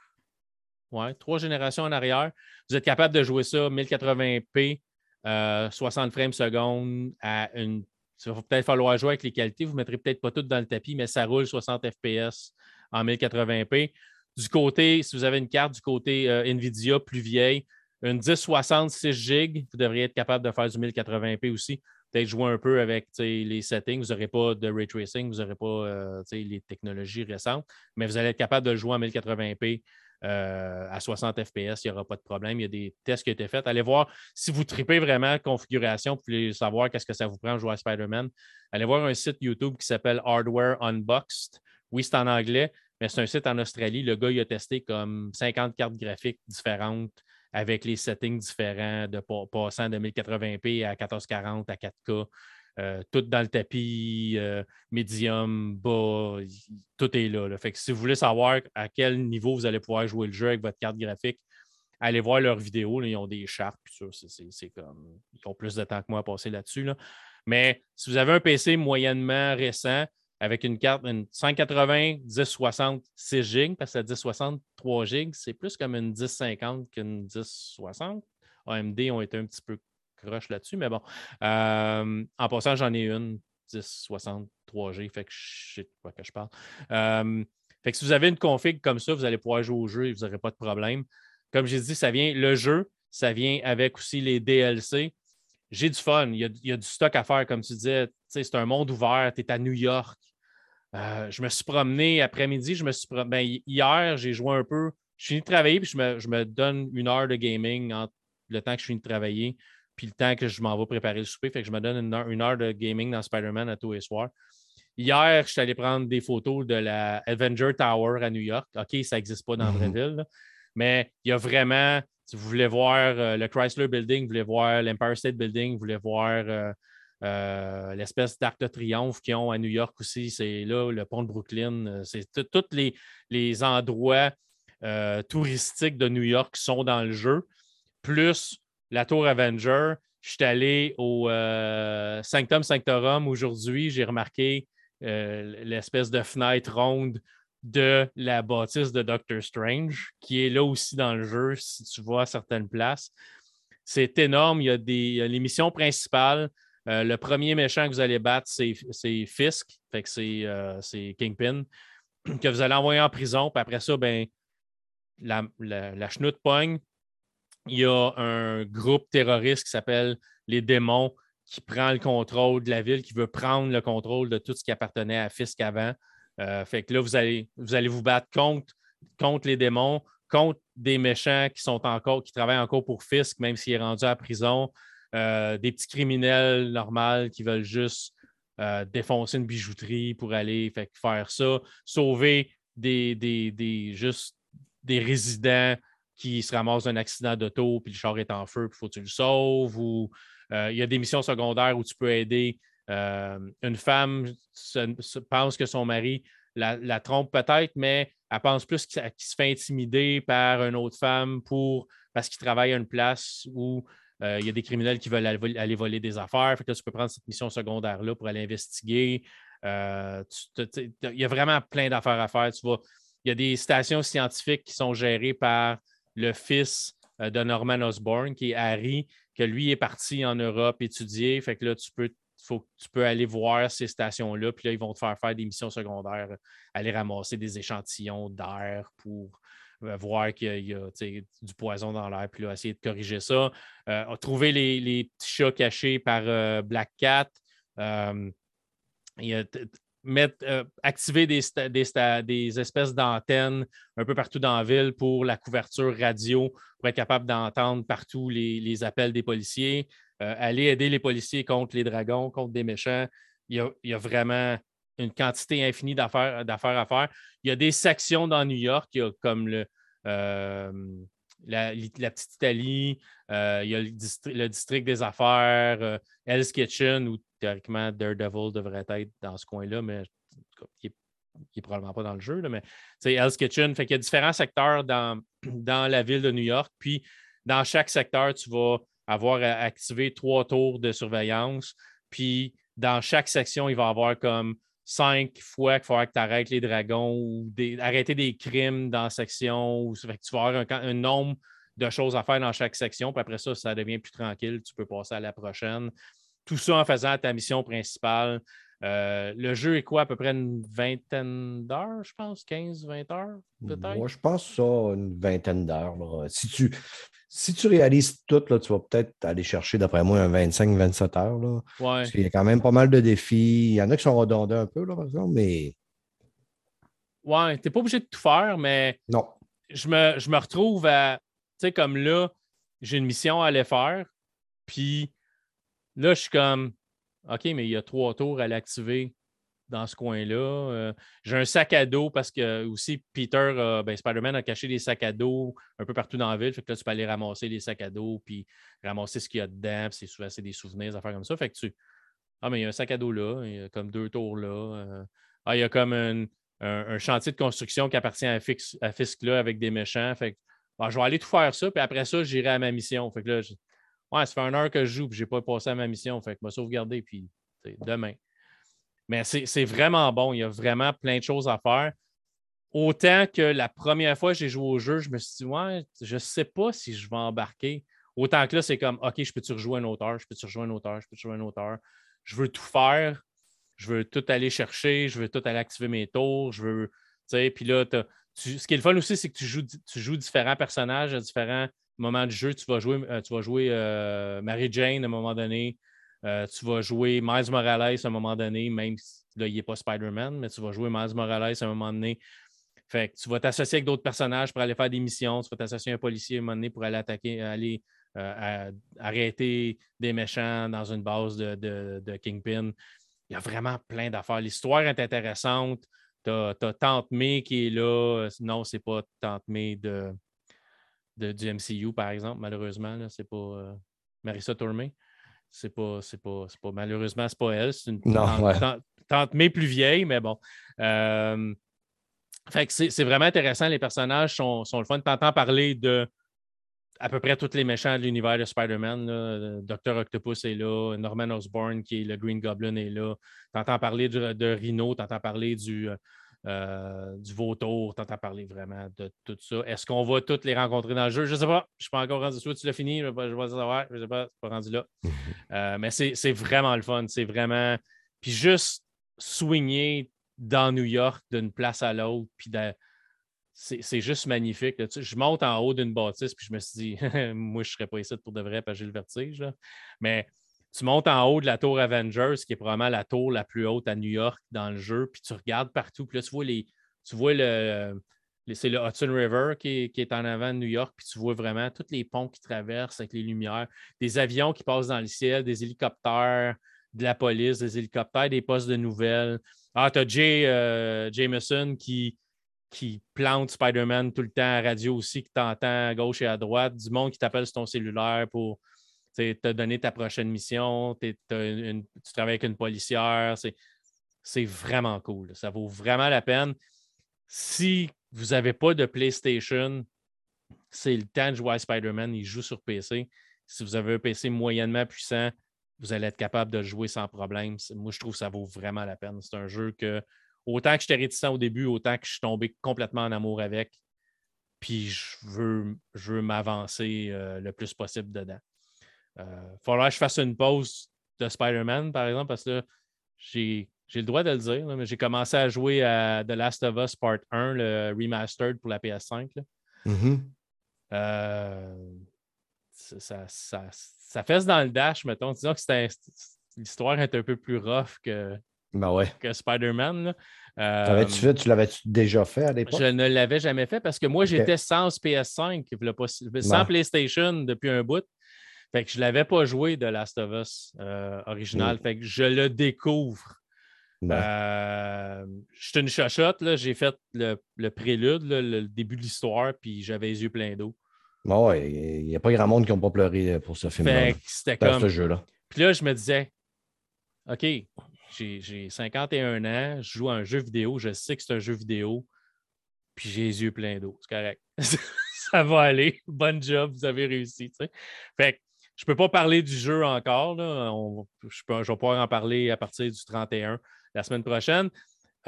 Oui, trois générations en arrière. Vous êtes capable de jouer ça 1080p, 60 frames secondes à une. Il va peut-être falloir jouer avec les qualités. Vous ne mettrez peut-être pas tout dans le tapis, mais ça roule 60 FPS en 1080p. Du côté, si vous avez une carte du côté euh, NVIDIA plus vieille, une 1060 6 GB, vous devriez être capable de faire du 1080p aussi peut-être jouer un peu avec les settings. Vous n'aurez pas de ray tracing, vous n'aurez pas euh, les technologies récentes, mais vous allez être capable de jouer en 1080p euh, à 60 FPS, il n'y aura pas de problème. Il y a des tests qui ont été faits. Allez voir si vous tripez vraiment configuration, vous voulez savoir qu'est-ce que ça vous prend de jouer à Spider-Man. Allez voir un site YouTube qui s'appelle Hardware Unboxed. Oui, c'est en anglais, mais c'est un site en Australie. Le gars, il a testé comme 50 cartes graphiques différentes avec les settings différents, de passant de 1080p à 1440 à 4K. tout dans le tapis, médium, bas, tout est là, Fait que si vous voulez savoir à quel niveau vous allez pouvoir jouer le jeu avec votre carte graphique, allez voir leurs vidéos. ils ont des chartes, c'est comme. Ils ont plus de temps que moi à passer là-dessus. Mais si vous avez un PC moyennement récent, avec une carte, une 180, 1060, 6 GB, parce que la 1060, 3 GB, c'est plus comme une 1050 qu'une 1060. AMD ont été un petit peu croche là-dessus, mais bon. Euh, en passant, j'en ai une 1060 3G, fait que je sais de quoi que je parle. Euh, fait que si vous avez une config comme ça, vous allez pouvoir jouer au jeu et vous n'aurez pas de problème. Comme j'ai dit, ça vient, le jeu, ça vient avec aussi les DLC. J'ai du fun, il y, a, du stock à faire, comme tu disais. C'est un monde ouvert, tu es à New York, euh, je me suis promené après-midi, je me suis ben, hier, j'ai joué un peu. Je finis de travailler, puis je me, donne une heure de gaming entre le temps que je finis de travailler, puis le temps que je m'en vais préparer le souper. Fait que je me donne une heure, de gaming dans Spider-Man à tous les soirs. Hier, je suis allé prendre des photos de la Avenger Tower à New York. OK, ça n'existe pas dans la vraie mhm. ville, mais il y a vraiment, si vous voulez voir euh, le Chrysler Building, vous voulez voir l'Empire State Building, vous voulez voir euh, euh, l'espèce d'arc de triomphe qu'ils ont à New York aussi, c'est là, le pont de Brooklyn. Euh, c'est tous les, endroits euh, touristiques de New York sont dans le jeu, plus la Tour Avenger. Je suis allé au Sanctum Sanctorum aujourd'hui. J'ai remarqué l'espèce de fenêtre ronde de la bâtisse de Doctor Strange, qui est là aussi dans le jeu, si tu vois certaines places. C'est énorme. Il y a, des, les missions principales. Euh, le premier méchant que vous allez battre, c'est Fisk, fait que euh, c'est Kingpin, que vous allez envoyer en prison. Puis après ça, ben, la, la, chenoute pogne. Il y a un groupe terroriste qui s'appelle les démons qui prend le contrôle de la ville, qui veut prendre le contrôle de tout ce qui appartenait à Fisk avant. Euh, fait que là, vous allez, vous allez vous battre contre, contre les démons, contre des méchants qui sont encore, qui travaillent encore pour Fisk, même s'il est rendu à prison. Euh, des petits criminels normaux qui veulent juste euh, défoncer une bijouterie pour aller faire ça, sauver des, des, juste des résidents qui se ramassent d'un accident d'auto, puis le char est en feu, puis il faut que tu le sauves. Ou euh, il y a des missions secondaires où tu peux aider une femme pense que son mari la, trompe peut-être, mais elle pense plus qu'il se fait intimider par une autre femme parce qu'il travaille à une place où euh, il y a des criminels qui veulent aller voler des affaires. Fait que tu peux prendre cette mission secondaire-là pour aller investiguer. Euh, il y a vraiment plein d'affaires à faire. Tu il y a des stations scientifiques qui sont gérées par le fils euh, de Norman Osborn, qui est Harry, que lui est parti en Europe étudier. Fait que là, tu peux, faut, tu peux aller voir ces stations-là, puis là, ils vont te faire faire des missions secondaires, aller ramasser des échantillons d'air pour voir qu'il y a, du poison dans l'air, puis là, essayer de corriger ça. Euh, trouver les, petits chats cachés par euh, Black Cat. mettre, activer des, des, espèces d'antennes un peu partout dans la ville pour la couverture radio, pour être capable d'entendre partout les, appels des policiers. aller aider les policiers contre les dragons, contre des méchants. Il y a, vraiment une quantité infinie d'affaires à faire. Il y a des sections dans New York, il y a comme euh, la, petite Italie, euh, il y a le, district, des affaires, euh, Hell's Kitchen, où théoriquement Daredevil devrait être dans ce coin-là, mais il n'est probablement pas dans le jeu, mais Hell's Kitchen, fait qu'il y a différents secteurs dans, dans la ville de New York, puis dans chaque secteur, tu vas avoir à activer trois tours de surveillance, puis dans chaque section, il va y avoir comme cinq fois qu'il faudra que tu arrêtes les dragons ou arrêter des crimes dans la section. Ou, tu vas avoir un, nombre de choses à faire dans chaque section. Puis après ça, ça devient plus tranquille. Tu peux passer à la prochaine. Tout ça en faisant ta mission principale. Euh, le jeu est quoi, à peu près une vingtaine d'heures, je pense, 15-20 heures, peut-être?
Moi, je pense ça, une vingtaine d'heures. Si tu, si tu réalises tout, là, tu vas peut-être aller chercher, d'après moi, un 25-27 heures. Là, Parce qu'il y a quand même pas mal de défis. Il y en a qui sont redondants un peu, là, par exemple, mais.
Ouais, tu n'es pas obligé de tout faire, mais.
Non.
Je me, je me retrouve à. Tu sais, comme là, j'ai une mission à aller faire. Puis là, je suis comme. OK, mais il y a trois tours à l'activer dans ce coin-là. Euh, j'ai un sac à dos parce que aussi Peter, ben, Spider-Man a caché des sacs à dos un peu partout dans la ville. Fait que là, tu peux aller ramasser les sacs à dos puis ramasser ce qu'il y a dedans. c'est souvent des souvenirs, des affaires comme ça. Fait que tu, Ah, mais il y a un sac à dos là, il y a comme deux tours là. ah, il y a comme un, chantier de construction qui appartient à, Fix, à Fisk là avec des méchants. Fait ah, je vais aller tout faire ça, puis après ça, j'irai à ma mission. Fait que là, ouais, ça fait une heure que je joue, puis je n'ai pas passé à ma mission. Fait que je vais sauvegarder, puis demain. Mais c'est vraiment bon. Il y a vraiment plein de choses à faire. Autant que la première fois que j'ai joué au jeu, je me suis dit, ouais, je ne sais pas si je vais embarquer. Autant que là, c'est comme, OK, je peux-tu rejouer un auteur, je peux-tu rejouer un auteur, je peux-tu jouer un auteur. Je veux tout faire, je veux tout aller chercher, je veux tout aller activer mes tours, je veux, tu sais, puis là, ce qui est le fun aussi, c'est que tu joues, tu joues différents personnages à différents moments du jeu. Tu vas jouer, euh, tu vas jouer euh, Mary-Jane à un moment donné, euh, tu vas jouer Miles Morales à un moment donné, même si là, il n'est pas Spider-Man, mais tu vas jouer Miles Morales à un moment donné. Fait que tu vas t'associer avec d'autres personnages pour aller faire des missions. Tu vas t'associer à un policier à un moment donné pour aller attaquer, aller arrêter des méchants dans une base de, Kingpin. Il y a vraiment plein d'affaires. L'histoire est intéressante. Tu as, Tante May qui est là. Non, c'est pas Tante May de, du MCU, par exemple, malheureusement. C'est pas euh, Marissa Tormé. C'est pas, c'est pas, pas, malheureusement, c'est pas elle. C'est une tante, May plus vieille, mais bon. Euh, fait que c'est vraiment intéressant. Les personnages sont, sont le fun. Tu entends parler de à peu près tous les méchants de l'univers de Spider-Man. Docteur Octopus est là, Norman Osborn, qui est le Green Goblin, est là. Tu entends parler de, Rhino, tu entends parler du, euh, du Vautour, tu entends parler vraiment de tout ça. Est-ce qu'on va tous les rencontrer dans le jeu? Je ne sais pas. Je ne suis pas encore rendu. Soit tu l'as fini, je vais, je savoir. Je ne sais pas, pas rendu là. Euh, mais c'est vraiment le fun. C'est vraiment. Puis juste swinger dans New York d'une place à l'autre, puis de c'est juste magnifique. je monte en haut d'une bâtisse, puis je me suis dit, moi, je ne serais pas ici pour de vrai, parce que j'ai le vertige. Mais tu montes en haut de la tour Avengers, qui est probablement la tour la plus haute à New York dans le jeu, puis tu regardes partout, puis là, tu vois, les, tu vois le. C'est le Hudson River qui est, en avant de New York, puis tu vois vraiment tous les ponts qui traversent avec les lumières, des avions qui passent dans le ciel, des hélicoptères, de la police, des hélicoptères, des postes de nouvelles. Ah, tu as Jay euh, Jameson qui, qui plante Spider-Man tout le temps à radio aussi, qui t'entend à gauche et à droite, du monde qui t'appelle sur ton cellulaire pour te donner ta prochaine mission, tu travailles avec une policière. C'est vraiment cool. Ça vaut vraiment la peine. Si vous n'avez pas de PlayStation, c'est le temps de jouer Spider-Man. Il joue sur PC. Si vous avez un PC moyennement puissant, vous allez être capable de jouer sans problème. Moi, je trouve que ça vaut vraiment la peine. C'est un jeu que autant que j'étais réticent au début, autant que je suis tombé complètement en amour avec. Puis je veux, je veux m'avancer euh, le plus possible dedans. Il euh, faudra que je fasse une pause de Spider-Man, par exemple, parce que j'ai, le droit de le dire, mais j'ai commencé à jouer à The Last of Us Part 1, le remastered pour la PS5. Mm-hmm. Euh, ça, ça, ça, fesse dans le dash, mettons. Disons que l'histoire est un peu plus rough que,
ben
que Spider-Man.
Euh, tu l'avais déjà fait à l'époque?
Je ne l'avais jamais fait parce que moi, j'étais sans PS5, sans PlayStation depuis un bout. Fait que je ne l'avais pas joué de Last of Us euh, original. Fait que je le découvre. Ben. Euh, je suis une chochotte. J'ai fait le, prélude, le début de l'histoire, puis j'avais les yeux pleins d'eau.
il n'y a pas grand monde qui n'a pas pleuré pour ce film-là.
C'était comme. ce jeu-là. Puis là, je me disais, OK, j'ai 51 ans, je joue à un jeu vidéo, je sais que c'est un jeu vidéo, puis j'ai les yeux pleins d'eau. C'est correct. ça va aller. Bonne job, vous avez réussi. Fait que je ne peux pas parler du jeu encore. je, peux, vais pouvoir en parler à partir du 31 la semaine prochaine.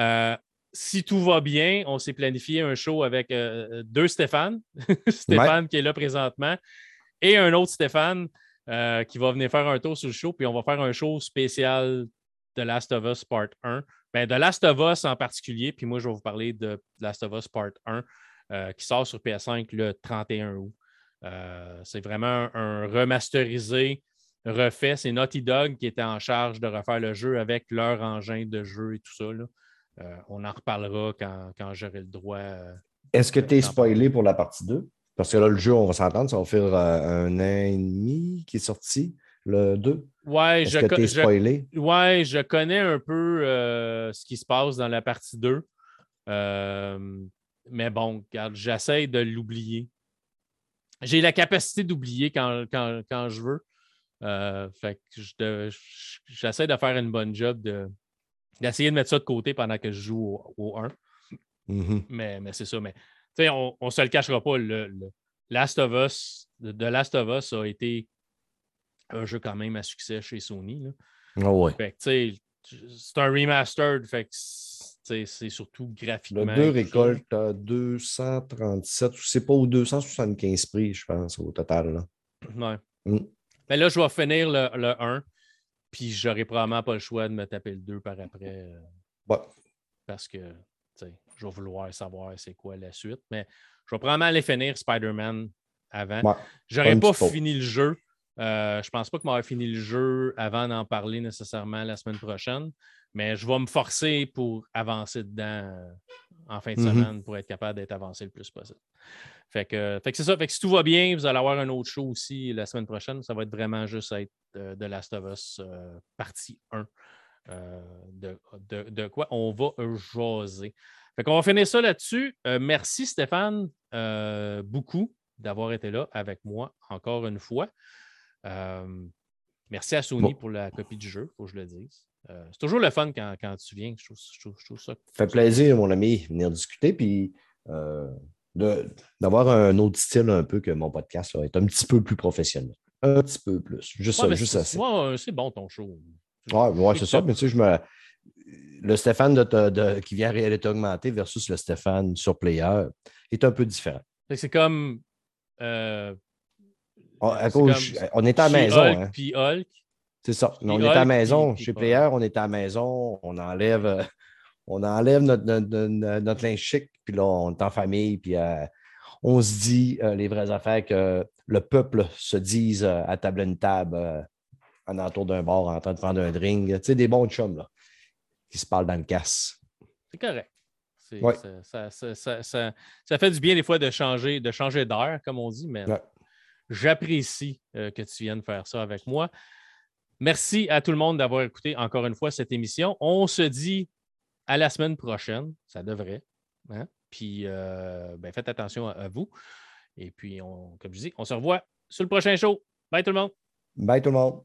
Euh, si tout va bien, on s'est planifié un show avec euh, deux Stéphane. Stéphane qui est là présentement et un autre Stéphane euh, qui va venir faire un tour sur le show. Puis on va faire un show spécial The Last of Us Part 1. Ben, The Last of Us en particulier, puis moi, je vais vous parler de Last of Us Part 1 euh, qui sort sur PS5 le 31 août. Euh, c'est vraiment un, remasterisé, refait. C'est Naughty Dog qui était en charge de refaire le jeu avec leur engin de jeu et tout ça. Euh, on en reparlera quand, quand j'aurai le droit.
Est-ce que tu es spoilé pour la partie 2? Parce que là, le jeu, on va s'entendre, ça va faire un an et demi qui est sorti le 2?
Ouais, je, je, ouais, je connais un peu euh, ce qui se passe dans la partie 2. Euh, mais bon, j'essaie de l'oublier. J'ai la capacité d'oublier quand, quand, je veux. fait que j'essaie de faire une bonne job d'essayer de, mettre ça de côté pendant que je joue au, 1. Mm-hmm. Mais, mais c'est ça. Mais on ne se le cachera pas. Le, Last of Us, The Last of Us a été un jeu quand même à succès chez Sony.
Oh
c'est un remastered. Fait c'est surtout graphiquement.
Le 2 récolte à 237, c'est pas au 275 prix, je pense, au total. Là.
Ouais. Mm. Mais là, je vais finir le, le 1, puis j'aurai probablement pas le choix de me taper le 2 par après.
Euh,
parce que je vais vouloir savoir c'est quoi la suite. Mais je vais probablement aller finir Spider-Man avant. Je J'aurais pas fini le jeu. Euh, je pense pas que m'aurait fini le jeu avant d'en parler nécessairement la semaine prochaine, mais je vais me forcer pour avancer dedans euh, en fin de mm-hmm. semaine pour être capable d'être avancé le plus possible. Fait que, c'est ça. Fait que si tout va bien, vous allez avoir un autre show aussi la semaine prochaine. Ça va être vraiment juste être euh, de Last of Us partie 1. De, de, quoi on va jaser. Fait qu'on va finir ça là-dessus. Euh, merci Stéphane beaucoup d'avoir été là avec moi encore une fois. Euh, merci à Sony pour la copie du jeu, il faut que je le dise. c'est toujours le fun quand, tu viens. Je trouve, ça.
fait plaisir, mon ami, venir discuter. Puis d'avoir un autre style un peu que mon podcast, là, être un petit peu plus professionnel. Un petit peu plus. Juste, ça, juste assez.
c'est bon ton show.
Oui, ouais, c'est ça. Mais tu sais, je me, le Stéphane de, qui vient à réalité augmentée versus le Stéphane sur Player est un peu différent.
C'est comme. Euh,
on, on était à la maison.
Hulk, hein. Puis Hulk.
C'est ça. on est à la maison. Chez Player, on est à la maison. On enlève, euh, on enlève notre, notre, linge chic. Puis là, on est en famille. Puis euh, on se dit les vraies affaires que le peuple se dise à table une table en entour d'un bar en train de prendre un drink. Tu sais, des bons chums, là qui se parlent dans le casse.
C'est correct. Ça, fait du bien des fois de changer, de changer d'air, comme on dit, mais j'apprécie euh, que tu viennes faire ça avec moi. Merci à tout le monde d'avoir écouté encore une fois cette émission. On se dit à la semaine prochaine, ça devrait. Hein? Puis euh, ben, faites attention à, vous. Et puis, comme je dis, on se revoit sur le prochain show. Bye tout le monde.
Bye tout le monde.